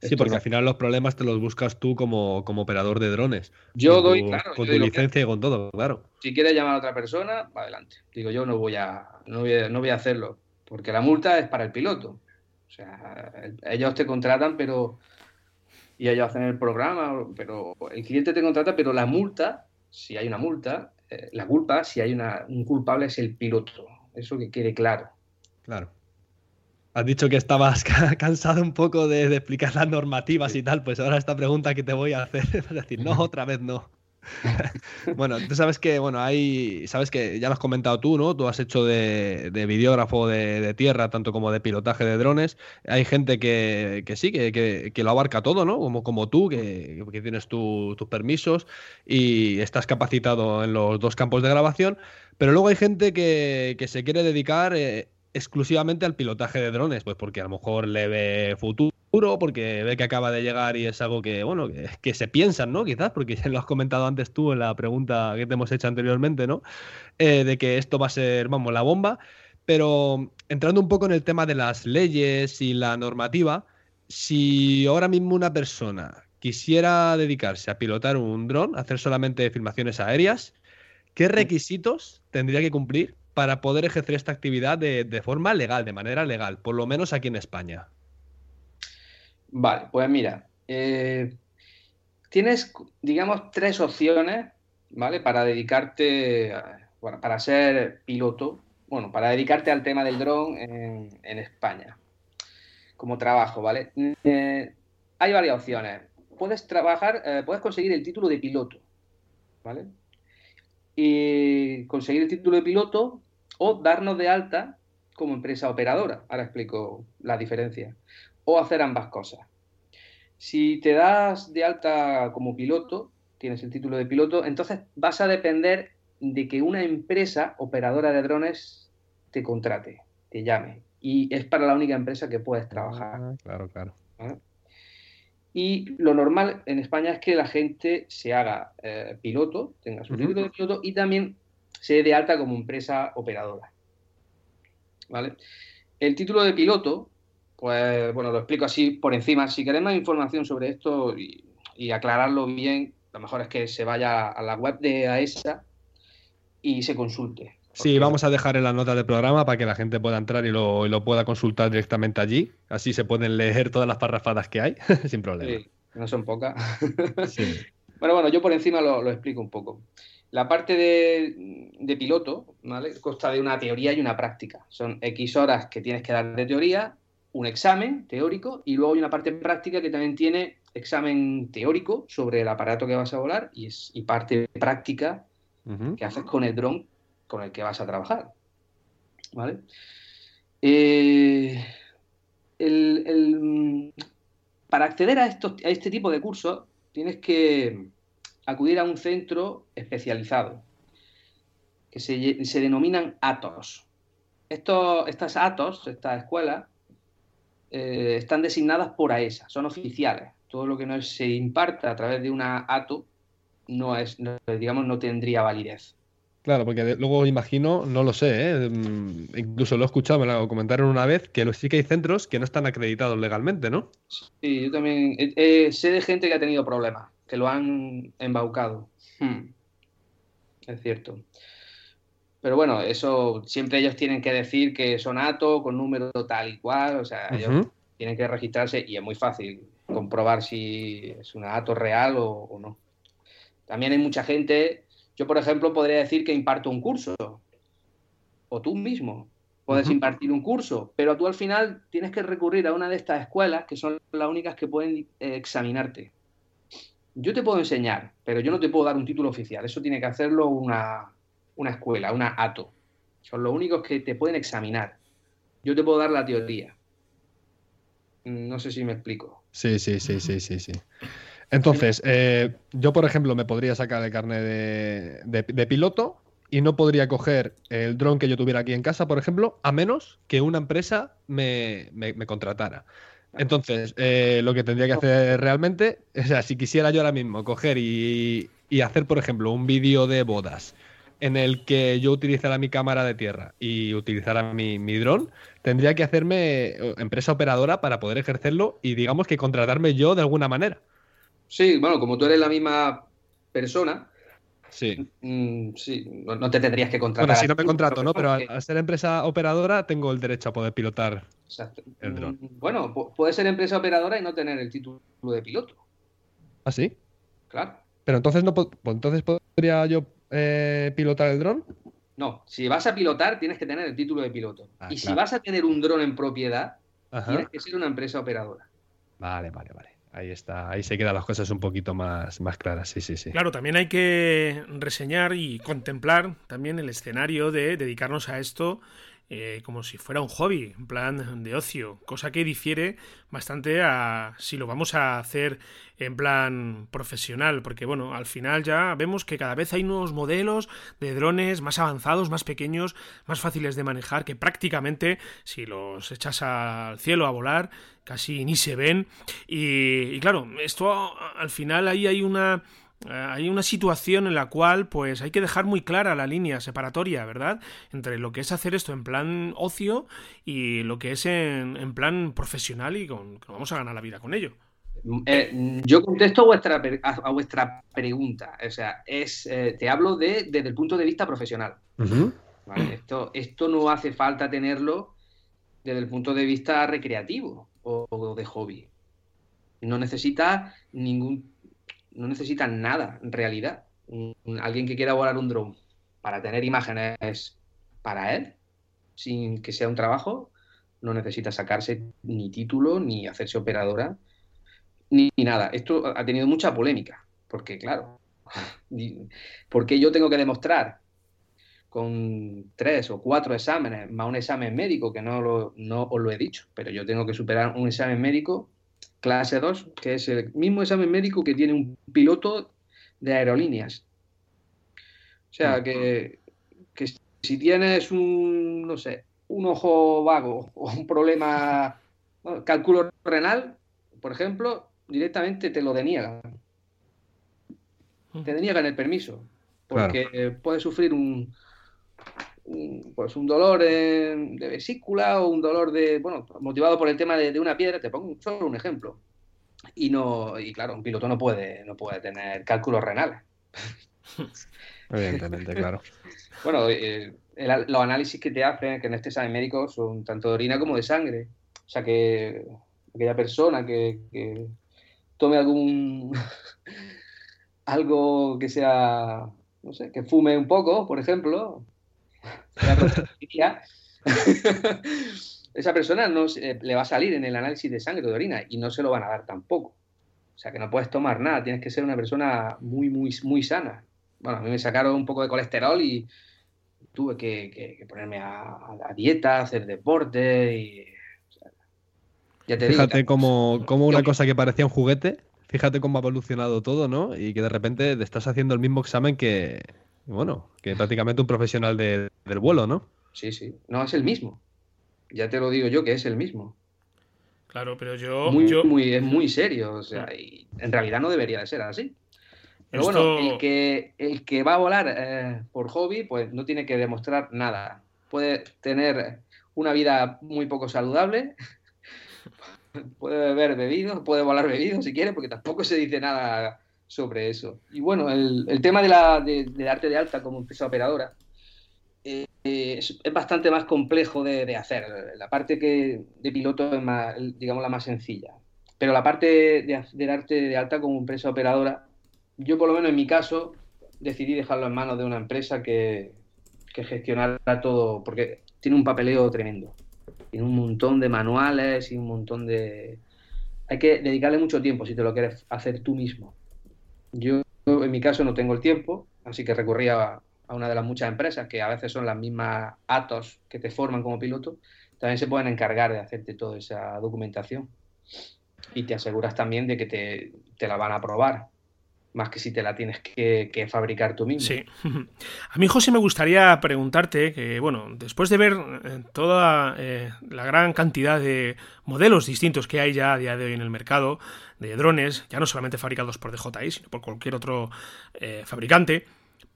sí, porque al final los problemas te los buscas tú como, operador de drones. Yo doy, claro. Con tu licencia y con todo, claro. Si quieres llamar a otra persona, adelante. Digo, yo no voy a, no voy a, hacerlo, porque la multa es para el piloto. O sea, ellos te contratan, pero. Y ellos hacen el programa, pero el cliente te contrata, pero la multa, si hay una multa, eh, la culpa, si hay una, un culpable, es el piloto. Eso que quede claro. Claro. Has dicho que estabas <laughs> cansado un poco de, explicar las normativas y tal, pues ahora esta pregunta que te voy a hacer <laughs> es decir, no, otra vez no. <laughs> bueno, tú sabes que, bueno, hay, sabes que ya lo has comentado tú, ¿no? Tú has hecho de, videógrafo de, tierra, tanto como de pilotaje de drones. Hay gente que, sí, que, lo abarca todo, ¿no? Como, como tú, que, tienes tus permisos y estás capacitado en los dos campos de grabación. Pero luego hay gente que, se quiere dedicar eh, exclusivamente al pilotaje de drones, pues porque a lo mejor le ve futuro porque ve que acaba de llegar y es algo que, bueno, que, se piensan, ¿no? Quizás, porque ya lo has comentado antes tú en la pregunta que te hemos hecho anteriormente, ¿no? Eh, de que esto va a ser, vamos, la bomba. Pero entrando un poco en el tema de las leyes y la normativa, si ahora mismo una persona quisiera dedicarse a pilotar un dron, hacer solamente filmaciones aéreas, ¿qué requisitos tendría que cumplir para poder ejercer esta actividad de, forma legal, de manera legal, por lo menos aquí en España? Vale, pues mira, eh, tienes, digamos, tres opciones, ¿vale? Para dedicarte, bueno, para ser piloto, bueno, para dedicarte al tema del dron en, España, como trabajo, ¿vale? Eh, hay varias opciones. Puedes trabajar, eh, puedes conseguir el título de piloto, ¿vale? Y conseguir el título de piloto o darnos de alta como empresa operadora. Ahora explico la diferencia. O hacer ambas cosas. Si te das de alta como piloto, tienes el título de piloto, entonces vas a depender de que una empresa operadora de drones te contrate, te llame. Y es para la única empresa que puedes trabajar. Ah, claro, claro. Y lo normal en España es que la gente se haga eh, piloto, tenga su título de piloto y también se dé de alta como empresa operadora. ¿Vale? El título de piloto pues bueno, lo explico así por encima. Si queréis más información sobre esto y, aclararlo bien, lo mejor es que se vaya a la web de AESA y se consulte. Sí, vamos a dejar en la nota del programa para que la gente pueda entrar y lo, pueda consultar directamente allí. Así se pueden leer todas las parrafadas que hay, <laughs> sin problema. Sí, no son pocas. sí. <laughs> Bueno, bueno, yo por encima lo, explico un poco. La parte de, de, piloto, ¿vale? Consta de una teoría y una práctica. Son X horas que tienes que dar de teoría un examen teórico y luego hay una parte práctica que también tiene examen teórico sobre el aparato que vas a volar y, es, y parte práctica que haces con el dron con el que vas a trabajar. ¿Vale? Eh, para acceder a, estos, a este tipo de cursos tienes que acudir a un centro especializado que se, se denominan ATOS. Estos, estas ATOS, estas escuelas, eh, están designadas por AESA, son oficiales. Todo lo que no se imparta a través de una ATO no es, digamos, no tendría validez. Claro, porque luego imagino, no lo sé, ¿eh? mm, incluso lo he escuchado, me lo comentaron una vez, que sí que hay centros que no están acreditados legalmente, ¿no? Sí, yo también sé de gente que ha tenido problemas, que lo han embaucado. Hmm. Es cierto. Pero bueno, eso siempre ellos tienen que decir que son ATO con número tal y cual, o sea, ellos tienen que registrarse y es muy fácil comprobar si es una ATO real o, no. También hay mucha gente, yo por ejemplo podría decir que imparto un curso, o tú mismo puedes impartir un curso, pero tú al final tienes que recurrir a una de estas escuelas que son las únicas que pueden eh, examinarte. Yo te puedo enseñar, pero yo no te puedo dar un título oficial, eso tiene que hacerlo una, una escuela, una ATO. Son los únicos que te pueden examinar. Yo te puedo dar la teoría. No sé si me explico. Sí, sí, sí, sí, sí, sí. Entonces, eh, yo, por ejemplo, me podría sacar el carnet de, piloto y no podría coger el dron que yo tuviera aquí en casa, por ejemplo, a menos que una empresa me, contratara. Entonces, eh, lo que tendría que hacer realmente, o sea, si quisiera yo ahora mismo coger y, y hacer, por ejemplo, un vídeo de bodas en el que yo utilizara mi cámara de tierra y utilizara mi, mi dron, tendría que hacerme eh, empresa operadora para poder ejercerlo y digamos que contratarme yo de alguna manera. Sí, bueno, como tú eres la misma persona, Sí. Mm, sí, no, te tendrías que contratar. Bueno, si no me contrato, ¿no? Pero al, ser empresa operadora tengo el derecho a poder pilotar el dron. Mm, bueno, puede ser empresa operadora y no tener el título de piloto. ¿Ah, sí? Claro. Pero entonces no pues entonces podría yo eh, pilotar el dron? No, si vas a pilotar tienes que tener el título de piloto. Ah, y si vas a tener un dron en propiedad, tienes que ser una empresa operadora. Vale, vale, vale. Ahí está, ahí se quedan las cosas un poquito más, más claras, sí, sí, sí. Claro, también hay que reseñar y contemplar también el escenario de dedicarnos a esto eh, como si fuera un hobby, en plan de ocio, cosa que difiere bastante a si lo vamos a hacer en plan profesional, porque bueno, al final ya vemos que cada vez hay nuevos modelos de drones más avanzados, más pequeños, más fáciles de manejar, que prácticamente si los echas al cielo a volar, casi ni se ven. Y, y claro, esto al final ahí hay una hay una situación en la cual pues hay que dejar muy clara la línea separatoria, ¿verdad? Entre lo que es hacer esto en plan ocio y lo que es en, plan profesional y con que vamos a ganar la vida con ello. Eh, yo contesto a vuestra, a, vuestra pregunta. O sea, es, eh, te hablo de, desde el punto de vista profesional. esto, esto no hace falta tenerlo desde el punto de vista recreativo o de hobby. No necesita ningún no necesitan nada, en realidad. alguien que quiera volar un dron para tener imágenes para él, sin que sea un trabajo, no necesita sacarse ni título, ni hacerse operadora, ni, nada. Esto ha tenido mucha polémica, porque claro, <laughs> porque yo tengo que demostrar con tres o cuatro exámenes, más un examen médico, que no, lo, no os lo he dicho, pero yo tengo que superar un examen médico clase 2, que es el mismo examen médico que tiene un piloto de aerolíneas. O sea, que, si tienes un, no sé, un ojo vago o un problema, cálculo renal, por ejemplo, directamente te lo deniegan. Te deniegan el permiso, porque puedes sufrir un, pues un dolor de vesícula o un dolor de, bueno, motivado por el tema de, una piedra, te pongo solo un ejemplo. Y no, y claro, un piloto no puede, no puede tener cálculos renales. <laughs> Evidentemente, claro. <laughs> bueno, eh, los análisis que te hacen, que en este examen médico, son tanto de orina como de sangre. O sea que aquella persona que, que tome algún <laughs> algo que sea, no sé, que fume un poco, por ejemplo, <laughs> esa persona no le va a salir en el análisis de sangre o de orina y no se lo van a dar tampoco. O sea que no puedes tomar nada, tienes que ser una persona muy, muy, muy sana. Bueno, a mí me sacaron un poco de colesterol y tuve que, ponerme a, dieta, hacer deporte y... ya te Fíjate como, una cosa que parecía un juguete, fíjate cómo ha evolucionado todo, ¿no? Y que de repente te estás haciendo el mismo examen que, bueno, que prácticamente un profesional del vuelo, ¿no? Sí, sí. No, es el mismo. Ya te lo digo yo que es el mismo. Claro, pero yo. Muy, muy, es muy serio. O sea, y en realidad no debería de ser así. Pero bueno, el que, el que va a volar eh, por hobby, pues no tiene que demostrar nada. Puede tener una vida muy poco saludable, <laughs> puede beber bebido, puede volar bebido si quiere, porque tampoco se dice nada sobre eso. Y bueno, el, tema de, la, de, arte de alta como empresa operadora eh, es, bastante más complejo de, hacer. La parte que de piloto es más, digamos, la más sencilla. Pero la parte de, del arte de alta como empresa operadora, yo por lo menos en mi caso decidí dejarlo en manos de una empresa que, que gestionara todo, porque tiene un papeleo tremendo. Tiene un montón de manuales y un montón de... Hay que dedicarle mucho tiempo si te lo quieres hacer tú mismo. Yo, en mi caso, no tengo el tiempo, así que recurrí a, una de las muchas empresas que a veces son las mismas Atos que te forman como piloto. También se pueden encargar de hacerte toda esa documentación. Y te aseguras también de que te, la van a aprobar más que si te la tienes que, fabricar tú mismo. Sí. <laughs> A mí, José, me gustaría preguntarte que, bueno, después de ver eh, toda eh, la gran cantidad de modelos distintos que hay ya a día de hoy en el mercado, de drones, ya no solamente fabricados por DJI, sino por cualquier otro eh, fabricante,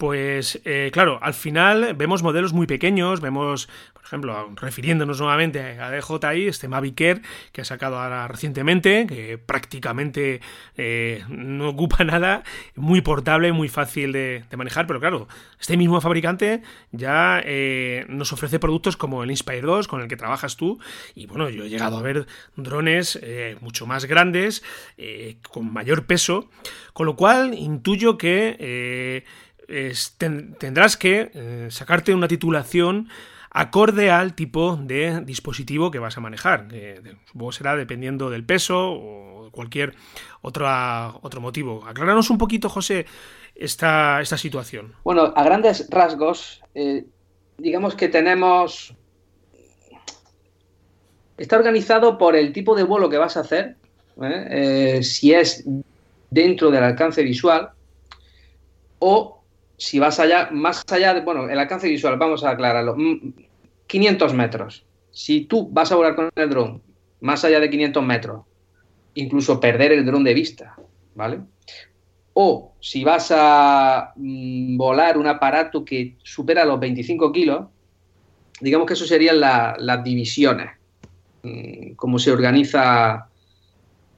pues eh, claro, al final vemos modelos muy pequeños, vemos, por ejemplo, refiriéndonos nuevamente a DJI, este Mavic Air que ha sacado ahora recientemente, que prácticamente eh, no ocupa <laughs> nada, muy portable, muy fácil de, manejar, pero claro, este mismo fabricante ya eh, nos ofrece productos como el Inspire 2, con el que trabajas tú, y bueno, yo he llegado a ver drones mucho más grandes, con mayor peso, con lo cual intuyo que tendrás que eh, sacarte una titulación acorde al tipo de dispositivo que vas a manejar. supongo será dependiendo del peso o cualquier otra, otro motivo. Acláranos un poquito, José, esta, esta situación. Bueno, a grandes rasgos, eh, digamos que tenemos... Está organizado por el tipo de vuelo que vas a hacer, ¿eh? si es dentro del alcance visual o si vas allá, más allá de, bueno, el alcance visual, vamos a aclararlo, 500 mm, metros. Si tú vas a volar con el dron más allá de 500 metros, incluso perder el dron de vista, ¿vale? o si vas a mm, volar un aparato que supera los 25 kilos, digamos que eso serían las divisiones, mm, cómo se organiza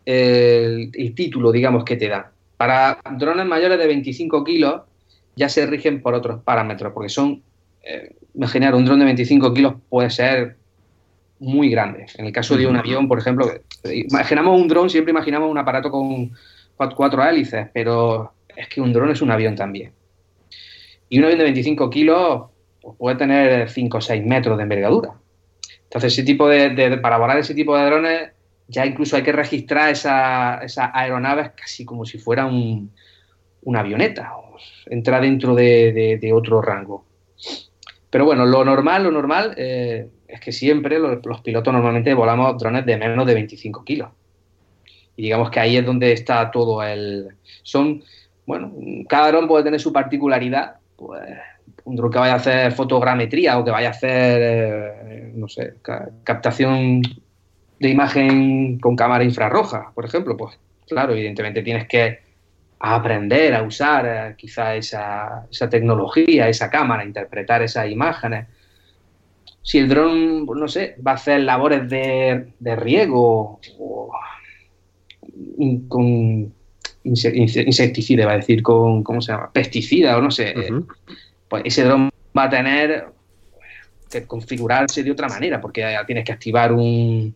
el, título, digamos, que te da. Para drones mayores de 25 kilos ya se rigen por otros parámetros, porque son, eh, imaginar, un dron de 25 kilos puede ser muy grande. En el caso de un avión, por ejemplo, imaginamos un dron, siempre imaginamos un aparato con cuatro hélices, pero es que un dron es un avión también. Y un avión de 25 kilos pues, puede tener 5 o 6 metros de envergadura. Entonces, ese tipo de, para volar ese tipo de drones, ya incluso hay que registrar esas esa aeronaves casi como si fuera un, una avioneta. entra dentro de, otro rango. Pero bueno, lo normal, lo normal eh, es que siempre los, pilotos normalmente volamos drones de menos de 25 kilos. Y digamos que ahí es donde está todo el... Son, bueno, cada dron puede tener su particularidad. Pues un dron que vaya a hacer fotogrametría o que vaya a hacer, eh, no sé, captación de imagen con cámara infrarroja, por ejemplo, pues claro, evidentemente tienes que aprender a usar eh, quizá esa, esa, tecnología, esa cámara, interpretar esas imágenes. Si el dron, no sé, va a hacer labores de, de riego o con insecticida, va a decir, con, ¿cómo se llama? Pesticida o no sé, pues ese dron va a tener que configurarse de otra manera, porque tienes que activar un,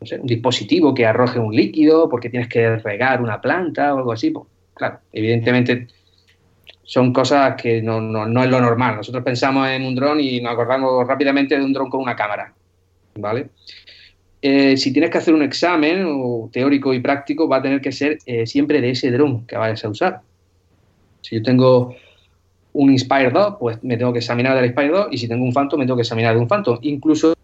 un dispositivo que arroje un líquido, porque tienes que regar una planta o algo así. Pues, claro, evidentemente son cosas que no, no, es lo normal. Nosotros pensamos en un dron y nos acordamos rápidamente de un dron con una cámara, ¿vale? Eh, si tienes que hacer un examen teórico y práctico, va a tener que ser eh, siempre de ese dron que vayas a usar. Si yo tengo un Inspire 2, pues me tengo que examinar del Inspire 2 y si tengo un Phantom, me tengo que examinar de un Phantom. Incluso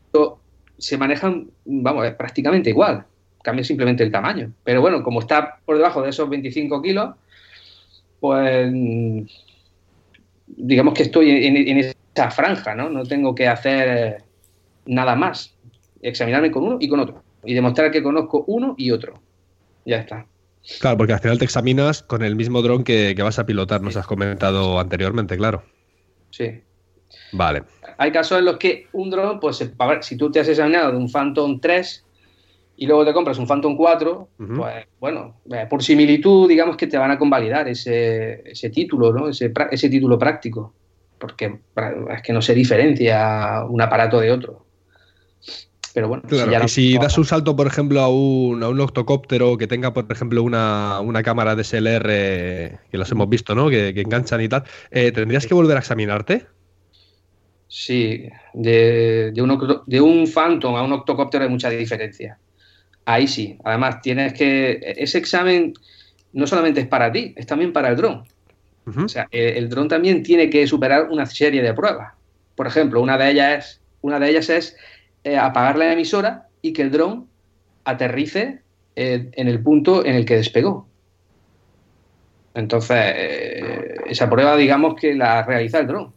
se manejan, vamos, prácticamente igual. Cambia simplemente el tamaño. Pero bueno, como está por debajo de esos 25 kilos, pues digamos que estoy en, en esa franja, ¿no? No tengo que hacer nada más examinarme con uno y con otro. Y demostrar que conozco uno y otro. Ya está. Claro, porque al final te examinas con el mismo dron que, vas a pilotar, nos has comentado anteriormente, claro. Sí. Vale. Hay casos en los que un dron, pues, a ver, si tú te has examinado de un Phantom 3 y luego te compras un Phantom 4, pues, bueno, eh, por similitud, digamos que te van a convalidar ese, ese título, ¿no? Ese, ese título práctico. Porque es que no se diferencia un aparato de otro. Pero bueno, si, y si das un salto, por ejemplo, a un, a un octocóptero que tenga, por ejemplo, una, una cámara DSLR, que las hemos visto, ¿no? Que, enganchan y tal, eh, ¿tendrías que volver a examinarte? Sí, de, de, un, de un Phantom a un octocóptero hay mucha diferencia. Ahí sí. Además, tienes que. Ese examen no solamente es para ti, es también para el dron. O sea, el, el dron también tiene que superar una serie de pruebas. Por ejemplo, una de ellas es, una de ellas es eh, apagar la emisora y que el dron aterrice eh, en el punto en el que despegó. Entonces, eh, esa prueba, digamos que la realiza el dron.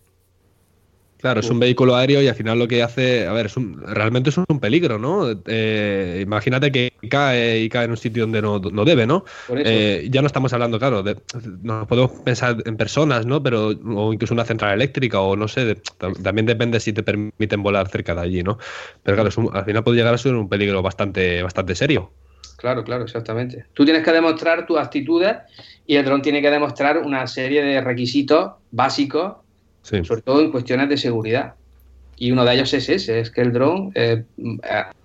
Claro, es un vehículo aéreo y al final lo que hace, a ver, es realmente es un peligro, ¿no? Eh, imagínate que cae y cae en un sitio donde no, debe, ¿no? Eh, ya no estamos hablando, claro, de, no podemos pensar en personas, ¿no? Pero, o incluso una central eléctrica, o no sé, también depende si te permiten volar cerca de allí, ¿no? Pero claro, al final puede llegar a ser un peligro bastante, bastante serio. Claro, claro, exactamente. Tú tienes que demostrar tus actitudes y el dron tiene que demostrar una serie de requisitos básicos sobre todo en cuestiones de seguridad. Y uno de ellos es ese, es que el dron, eh,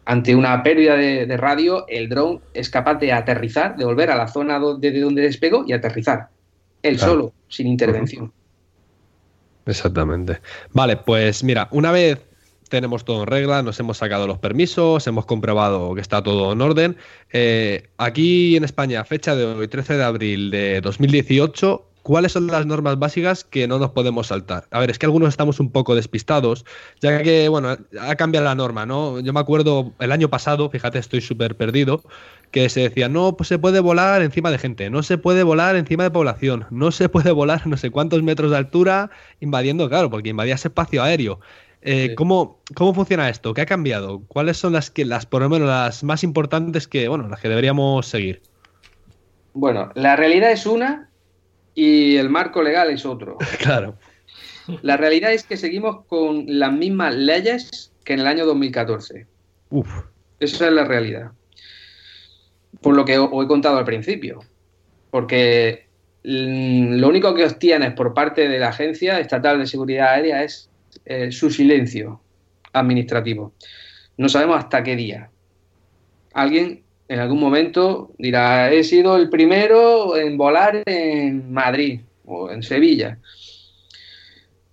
ante una pérdida de, radio, el dron es capaz de aterrizar, de volver a la zona desde donde despegó y aterrizar. Él solo, sin intervención. Exactamente. Vale, pues mira, una vez tenemos todo en regla, nos hemos sacado los permisos, hemos comprobado que está todo en orden. Eh, aquí en España, fecha de hoy, 13 de abril de 2018, ¿Cuáles son las normas básicas que no nos podemos saltar? A ver, es que algunos estamos un poco despistados, ya que, bueno, ha cambiado la norma, ¿no? Yo me acuerdo el año pasado, fíjate, estoy súper perdido, que se decía, no, pues se puede volar encima de gente, no se puede volar encima de población, no se puede <laughs> volar no sé cuántos metros de altura invadiendo, claro, porque invadías espacio aéreo. Eh, ¿cómo, ¿Cómo funciona esto? ¿Qué ha cambiado? ¿Cuáles son las que, las, por lo menos, las más importantes que, bueno, las que deberíamos seguir? Bueno, la realidad es una y el marco legal es otro. <laughs> Claro. La realidad es que seguimos con las mismas leyes que en el año 2014. Uf. Esa es la realidad. Por lo que os he contado al principio. Porque mm, lo único que obtienes por parte de la Agencia Estatal de Seguridad Aérea es eh, su silencio administrativo. No sabemos hasta qué día. Alguien en algún momento dirá, he sido el primero en volar en Madrid o en Sevilla.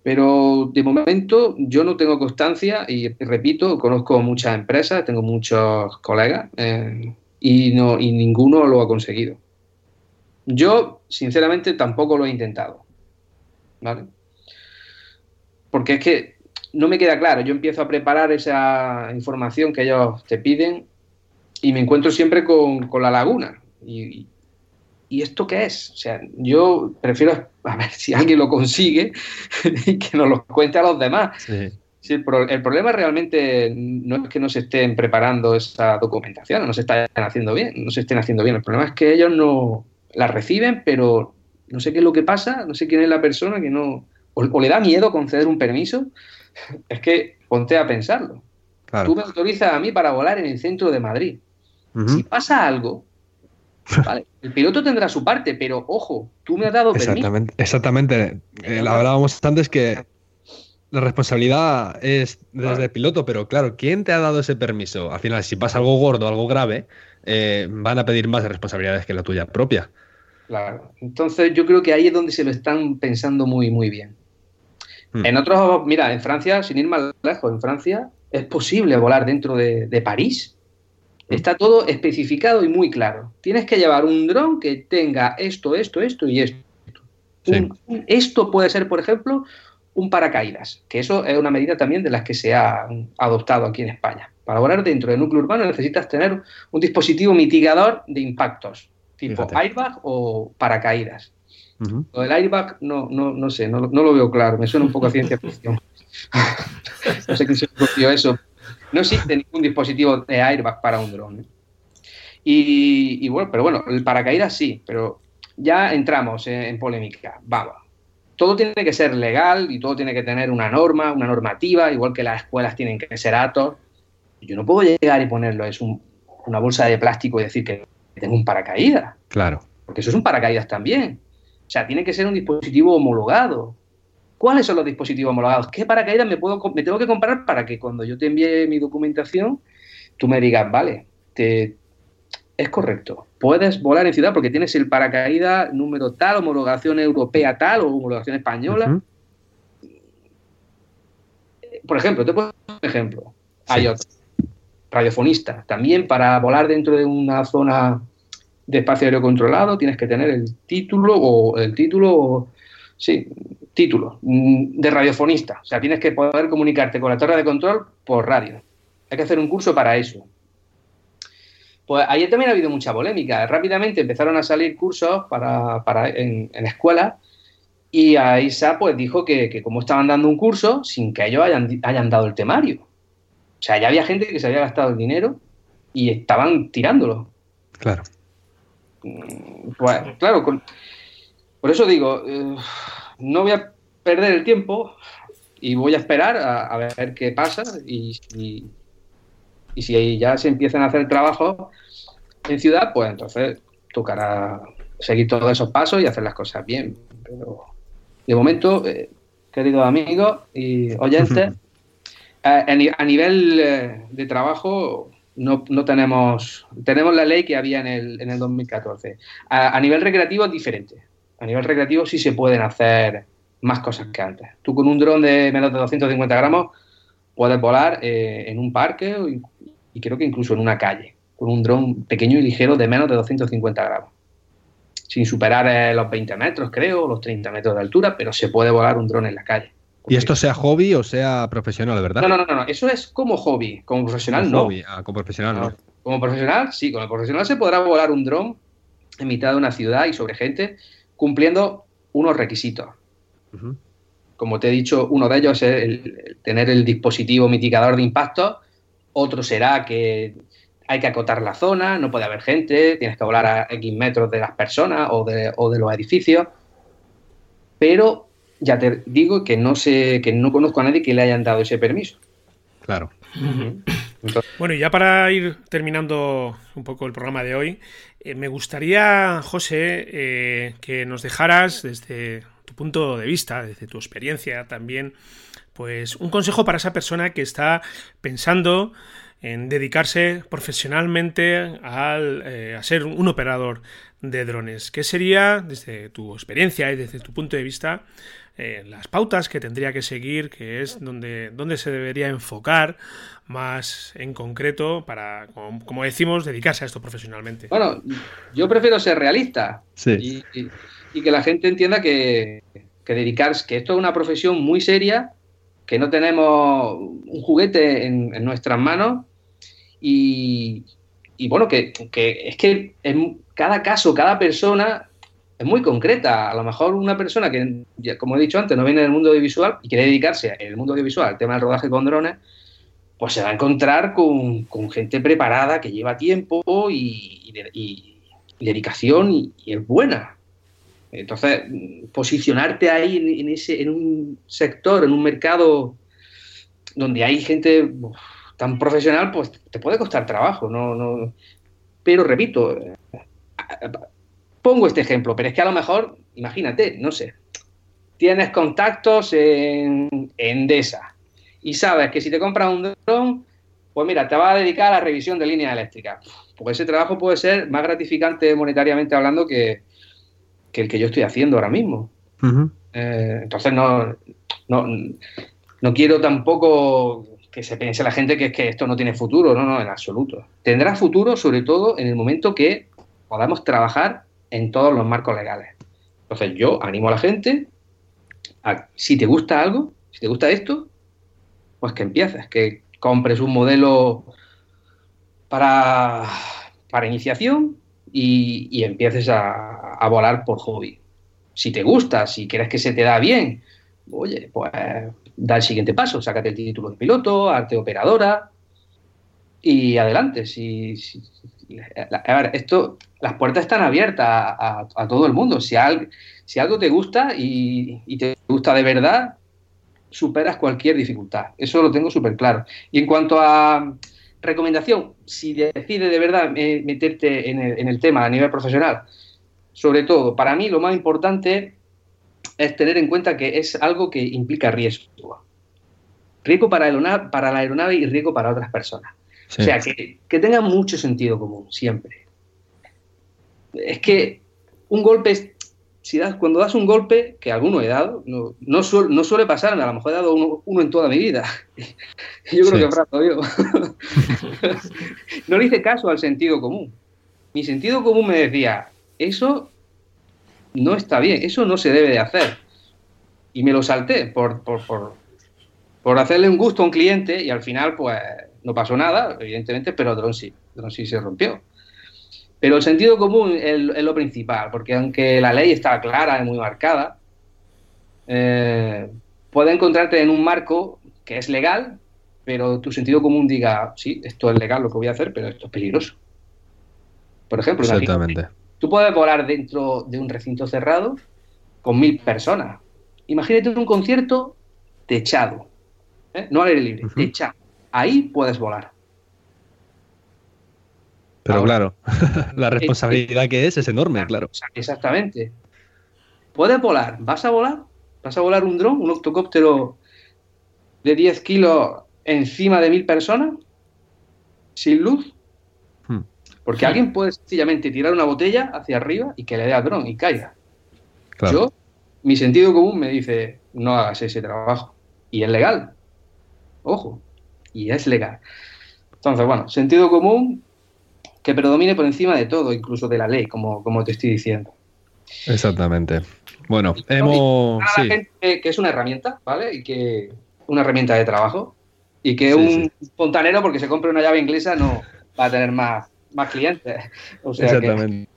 Pero de momento yo no tengo constancia y repito, conozco muchas empresas, tengo muchos colegas eh, y, no, y ninguno lo ha conseguido. Yo, sinceramente, tampoco lo he intentado. ¿Vale? Porque es que no me queda claro. Yo empiezo a preparar esa información que ellos te piden y me encuentro siempre con, la laguna. Y, y, esto qué es? O sea, yo prefiero a ver si alguien lo consigue <laughs> y que nos lo cuente a los demás. el, problema realmente no es que no se estén preparando esa documentación, no se estén haciendo bien, no se estén haciendo bien. El problema es que ellos no la reciben, pero no sé qué es lo que pasa, no sé quién es la persona que no. O, le da miedo conceder un permiso. Es que ponte a pensarlo. Tú me autorizas a mí para volar en el centro de Madrid. Si pasa algo, <laughs> el piloto tendrá su parte, pero ojo, tú me has dado exactamente, permiso. Exactamente. Eh, hablábamos antes que la responsabilidad es desde el piloto, pero claro, ¿quién te ha dado ese permiso? Al final, si pasa algo gordo, algo grave, eh, van a pedir más responsabilidades que la tuya propia. Claro. Entonces, yo creo que ahí es donde se lo están pensando muy, muy bien. Hmm. En otros, mira, en Francia, sin ir más lejos, en Francia es posible volar dentro de, de París Está todo especificado y muy claro. Tienes que llevar un dron que tenga esto, esto, esto y esto. esto puede ser, por ejemplo, un paracaídas, que eso es una medida también de las que se ha adoptado aquí en España. Para volar dentro del núcleo urbano necesitas tener un dispositivo mitigador de impactos, tipo airbag o paracaídas. Lo del airbag no, no, no sé, no, no, lo veo claro, me suena un poco a ciencia ficción. <laughs> <laughs> no sé quién se ocurrió eso, no existe ningún dispositivo de airbag para un dron. ¿eh? Y, bueno, pero bueno, el paracaídas sí, pero ya entramos en, polémica. Vamos. Todo tiene que ser legal y todo tiene que tener una norma, una normativa, igual que las escuelas tienen que ser atos. Yo no puedo llegar y ponerlo, es una bolsa de plástico y decir que tengo un paracaídas. Claro. Porque eso es un paracaídas también. O sea, tiene que ser un dispositivo homologado. ¿Cuáles son los dispositivos homologados? ¿Qué paracaídas me, puedo, me tengo que comprar para que cuando yo te envíe mi documentación, tú me digas, vale, te, es correcto, puedes volar en ciudad porque tienes el paracaídas número tal, homologación europea tal o homologación española? Por ejemplo, te pongo un ejemplo. Hay otro. Radiofonista. También para volar dentro de una zona de espacio aéreo controlado tienes que tener el título o el título, sí, título mm, de radiofonista. O sea, tienes que poder comunicarte con la torre de control por radio. Hay que hacer un curso para eso. Pues ayer también ha habido mucha polémica. Rápidamente empezaron a salir cursos para, en, en escuelas y Aisa pues dijo que, como estaban dando un curso sin que ellos hayan, hayan dado el temario. O sea, ya había gente que se había gastado el dinero y estaban tirándolo. Claro. Mm, pues, claro, por eso digo, eh, no voy a perder el tiempo y voy a esperar a, ver qué pasa y, y, si ya se empiezan a hacer trabajos en ciudad, pues entonces tocará seguir todos esos pasos y hacer las cosas bien. Pero de momento, eh, queridos amigos y oyentes, eh, a, nivel eh, de trabajo no, no, tenemos, tenemos la ley que había en el, en el 2014. A, a nivel recreativo es diferente a nivel recreativo sí se pueden hacer más cosas que antes. Tú con un dron de menos de 250 gramos puedes volar eh, en un parque y creo que incluso en una calle, con un dron pequeño y ligero de menos de 250 gramos. Sin superar eh, los 20 metros, creo, los 30 metros de altura, pero se puede volar un dron en la calle. ¿Y esto sea hobby o sea profesional, verdad? No, no, no, no. eso es como hobby. Como profesional, no. Ah, como profesional, no. Como profesional, sí. Como profesional se podrá volar un dron en mitad de una ciudad y sobre gente cumpliendo unos requisitos. Como te he dicho, uno de ellos es el, tener el dispositivo mitigador de impacto, otro será que hay que acotar la zona, no puede haber gente, tienes que volar a X metros de las personas o de, los edificios. pero ya te digo que no sé, que no conozco a nadie que le hayan dado ese permiso. Claro. Bueno, y ya para ir terminando un poco el programa de hoy, eh, me gustaría, José, eh, que nos dejaras desde tu punto de vista, desde tu experiencia también, pues un consejo para esa persona que está pensando en dedicarse profesionalmente al, eh, a ser un operador de drones. ¿Qué sería, desde tu experiencia y desde tu punto de vista, las pautas que tendría que seguir, que es donde, donde se debería enfocar más en concreto para, como, decimos, dedicarse a esto profesionalmente? Bueno, yo prefiero ser realista y, que la gente entienda que, que dedicarse, que esto es una profesión muy seria, que no tenemos un juguete en, nuestras manos y, bueno, que, es que en cada caso, cada persona es muy concreta. A lo mejor una persona que, como he dicho antes, no viene del mundo audiovisual y quiere dedicarse en el mundo audiovisual al tema del rodaje con drones, pues se va a encontrar con, gente preparada que lleva tiempo y, dedicación y, es buena. Entonces, posicionarte ahí en, ese, en un sector, en un mercado donde hay gente tan profesional, pues te puede costar trabajo. No, no, pero repito, pongo este ejemplo, pero es que a lo mejor, imagínate, no sé, tienes contactos en Endesa y sabes que si te compras un dron, pues mira, te va a dedicar a la revisión de líneas eléctricas. Porque ese trabajo puede ser más gratificante monetariamente hablando que, el que yo estoy haciendo ahora mismo. Eh, entonces no, no, quiero tampoco que se piense la gente que es que esto no tiene futuro, no, no, en absoluto. Tendrá futuro sobre todo en el momento que podamos trabajar en todos los marcos legales. Entonces yo animo a la gente a, si te gusta algo, si te gusta esto, pues que empieces, que compres un modelo para, para iniciación y, empieces a, volar por hobby. Si te gusta, si quieres que se te da bien, oye, pues da el siguiente paso, sácate el título de piloto, arte operadora y adelante. Si, a ver, esto, las puertas están abiertas a, todo el mundo. Si, si algo te gusta y, y, te gusta de verdad, superas cualquier dificultad. Eso lo tengo súper claro. Y en cuanto a recomendación, si decides de verdad meterte en el, tema a nivel profesional, sobre todo, para mí lo más importante es tener en cuenta que es algo que implica riesgo. Riesgo para, para la aeronave y riesgo para otras personas. O sea, que, que tenga mucho sentido común, siempre. Es que un golpe si das, cuando das un golpe, que alguno he dado, no, no, suele pasar, a lo mejor he dado uno, en toda mi vida. <laughs> yo creo que frato yo. <laughs> no le hice caso al sentido común. Mi sentido común me decía, eso no está bien, eso no se debe de hacer. Y me lo salté por, por, por, por hacerle un gusto a un cliente y al final pues no pasó nada, evidentemente, pero Dron sí, Dron sí se rompió. Pero el sentido común es, lo principal, porque aunque la ley está clara y muy marcada, eh, puede encontrarte en un marco que es legal, pero tu sentido común diga, sí, esto es legal lo que voy a hacer, pero esto es peligroso. Por ejemplo, Exactamente. tú puedes volar dentro de un recinto cerrado con mil personas. Imagínate un concierto techado, ¿eh? no al aire libre, techado. Ahí puedes volar. Pero claro, <laughs> la eh, responsabilidad que es es enorme, claro. Exactamente. Puedes volar, vas a volar, vas a volar un dron, un octocóptero de 10 kilos encima de mil personas, sin luz. Hmm. Porque alguien puede sencillamente tirar una botella hacia arriba y que le dé al dron y caiga. Yo, mi sentido común me dice, no hagas ese trabajo. Y es legal. Ojo, y es legal. Entonces, bueno, sentido común, que predomine por encima de todo, incluso de la ley, como, como te estoy diciendo. Exactamente. Bueno, hemos. Sí. gente que es una herramienta, ¿vale? Y que una herramienta de trabajo. Y que un fontanero, porque se compre una llave inglesa, no va a tener más, más clientes. <laughs> Exactamente.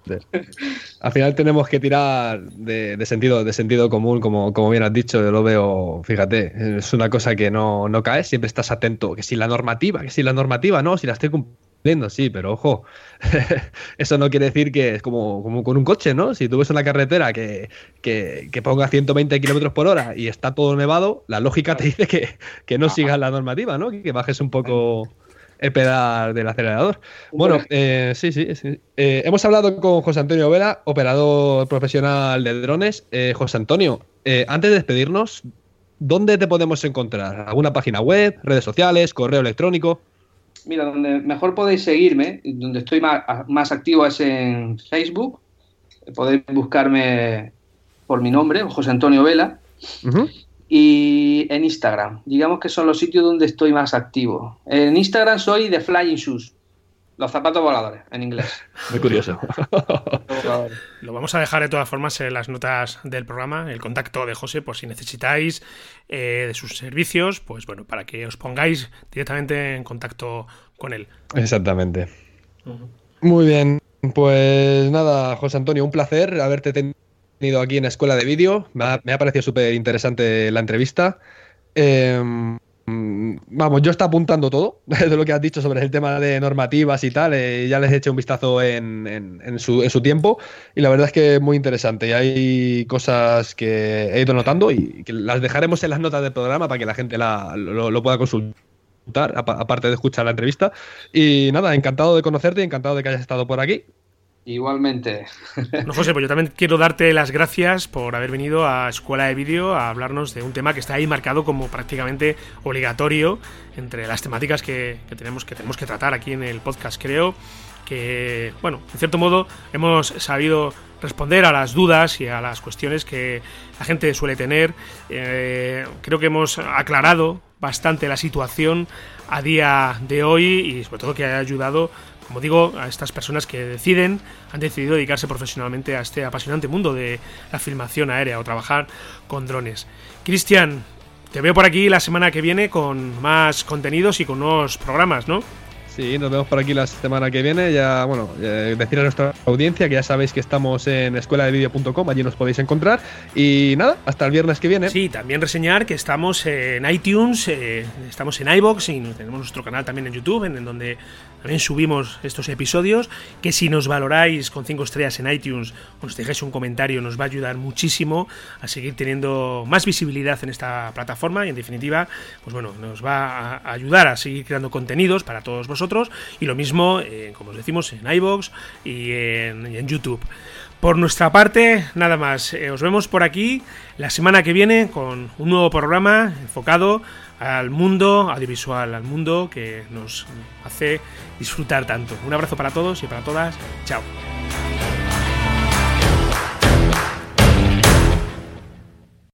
Al final tenemos que tirar de, sentido, de sentido común, como, como bien has dicho, yo lo veo, fíjate, es una cosa que no, no cae, siempre estás atento, que si la normativa, que si la normativa, no, si la estoy cumpliendo sí, pero ojo, <laughs> eso no quiere decir que es como, como con un coche, ¿no? Si tú ves una carretera que, que, que ponga 120 kilómetros por hora y está todo nevado, la lógica te dice que, que no sigas la normativa, ¿no? Que bajes un poco el pedal del acelerador. Bueno, eh, sí, sí. sí. Eh, hemos hablado con José Antonio Vela, operador profesional de drones. Eh, José Antonio, antes de despedirnos, ¿dónde te podemos encontrar? ¿Alguna página web, redes sociales, correo electrónico? Mira, donde mejor podéis seguirme, donde estoy más, activo es en Facebook. Podéis buscarme por mi nombre, José Antonio Vela y en Instagram. Digamos que son los sitios donde estoy más activo. En Instagram soy The Flying Shoes. Los zapatos voladores, en inglés. <laughs> Muy curioso. Lo vamos a dejar de todas formas en las notas del programa, el contacto de José, por si necesitáis eh, de sus servicios, pues bueno, para que os pongáis directamente en contacto con él. Exactamente. Muy bien. Pues nada, José Antonio, un placer haberte tenido aquí en la Escuela de Vídeo. Me ha, parecido súper interesante la entrevista. Em, vamos, yo está apuntando todo <laughs> de lo que has dicho sobre el tema de normativas y tal. Eh, ya les he hecho un vistazo en, su, tiempo y la verdad es que es muy interesante. Y hay cosas que he ido notando y que las dejaremos en las notas del programa para que la gente lo, pueda consultar, aparte de escuchar la entrevista. Y nada, encantado de conocerte encantado de que hayas estado por aquí. Igualmente. No, José, pues yo también quiero darte las gracias por haber venido a Escuela de Vídeo a hablarnos de un tema que está ahí marcado como prácticamente obligatorio entre las temáticas que, tenemos, que tenemos que tratar aquí en el podcast. Creo que, bueno, en cierto modo hemos sabido responder a las dudas y a las cuestiones que la gente suele tener. Eh, creo que hemos aclarado bastante la situación a día de hoy y sobre todo que ha ayudado como digo, a estas personas que deciden, han decidido dedicarse profesionalmente a este apasionante mundo de la filmación aérea o trabajar con drones. Cristian, te veo por aquí la semana que viene con más contenidos y con nuevos programas, ¿no? Sí, nos vemos por aquí la semana que viene. Ya, bueno, eh, decir a nuestra audiencia que ya sabéis que estamos en escuela de allí nos podéis encontrar. Y nada, hasta el viernes que viene. Sí, también reseñar que estamos en iTunes, eh, estamos en iBox y tenemos nuestro canal también en YouTube, en donde también subimos estos episodios, que si nos valoráis con 5 estrellas en iTunes o nos dejáis un comentario nos va a ayudar muchísimo a seguir teniendo más visibilidad en esta plataforma y en definitiva, pues bueno, nos va a ayudar a seguir creando contenidos para todos vosotros y lo mismo, eh, como os decimos, en iBox y en, YouTube. Por nuestra parte, nada más. Eh, os vemos por aquí la semana que viene con un nuevo programa enfocado al mundo audiovisual, al mundo que nos hace disfrutar tanto. Un abrazo para todos y para todas. Chao.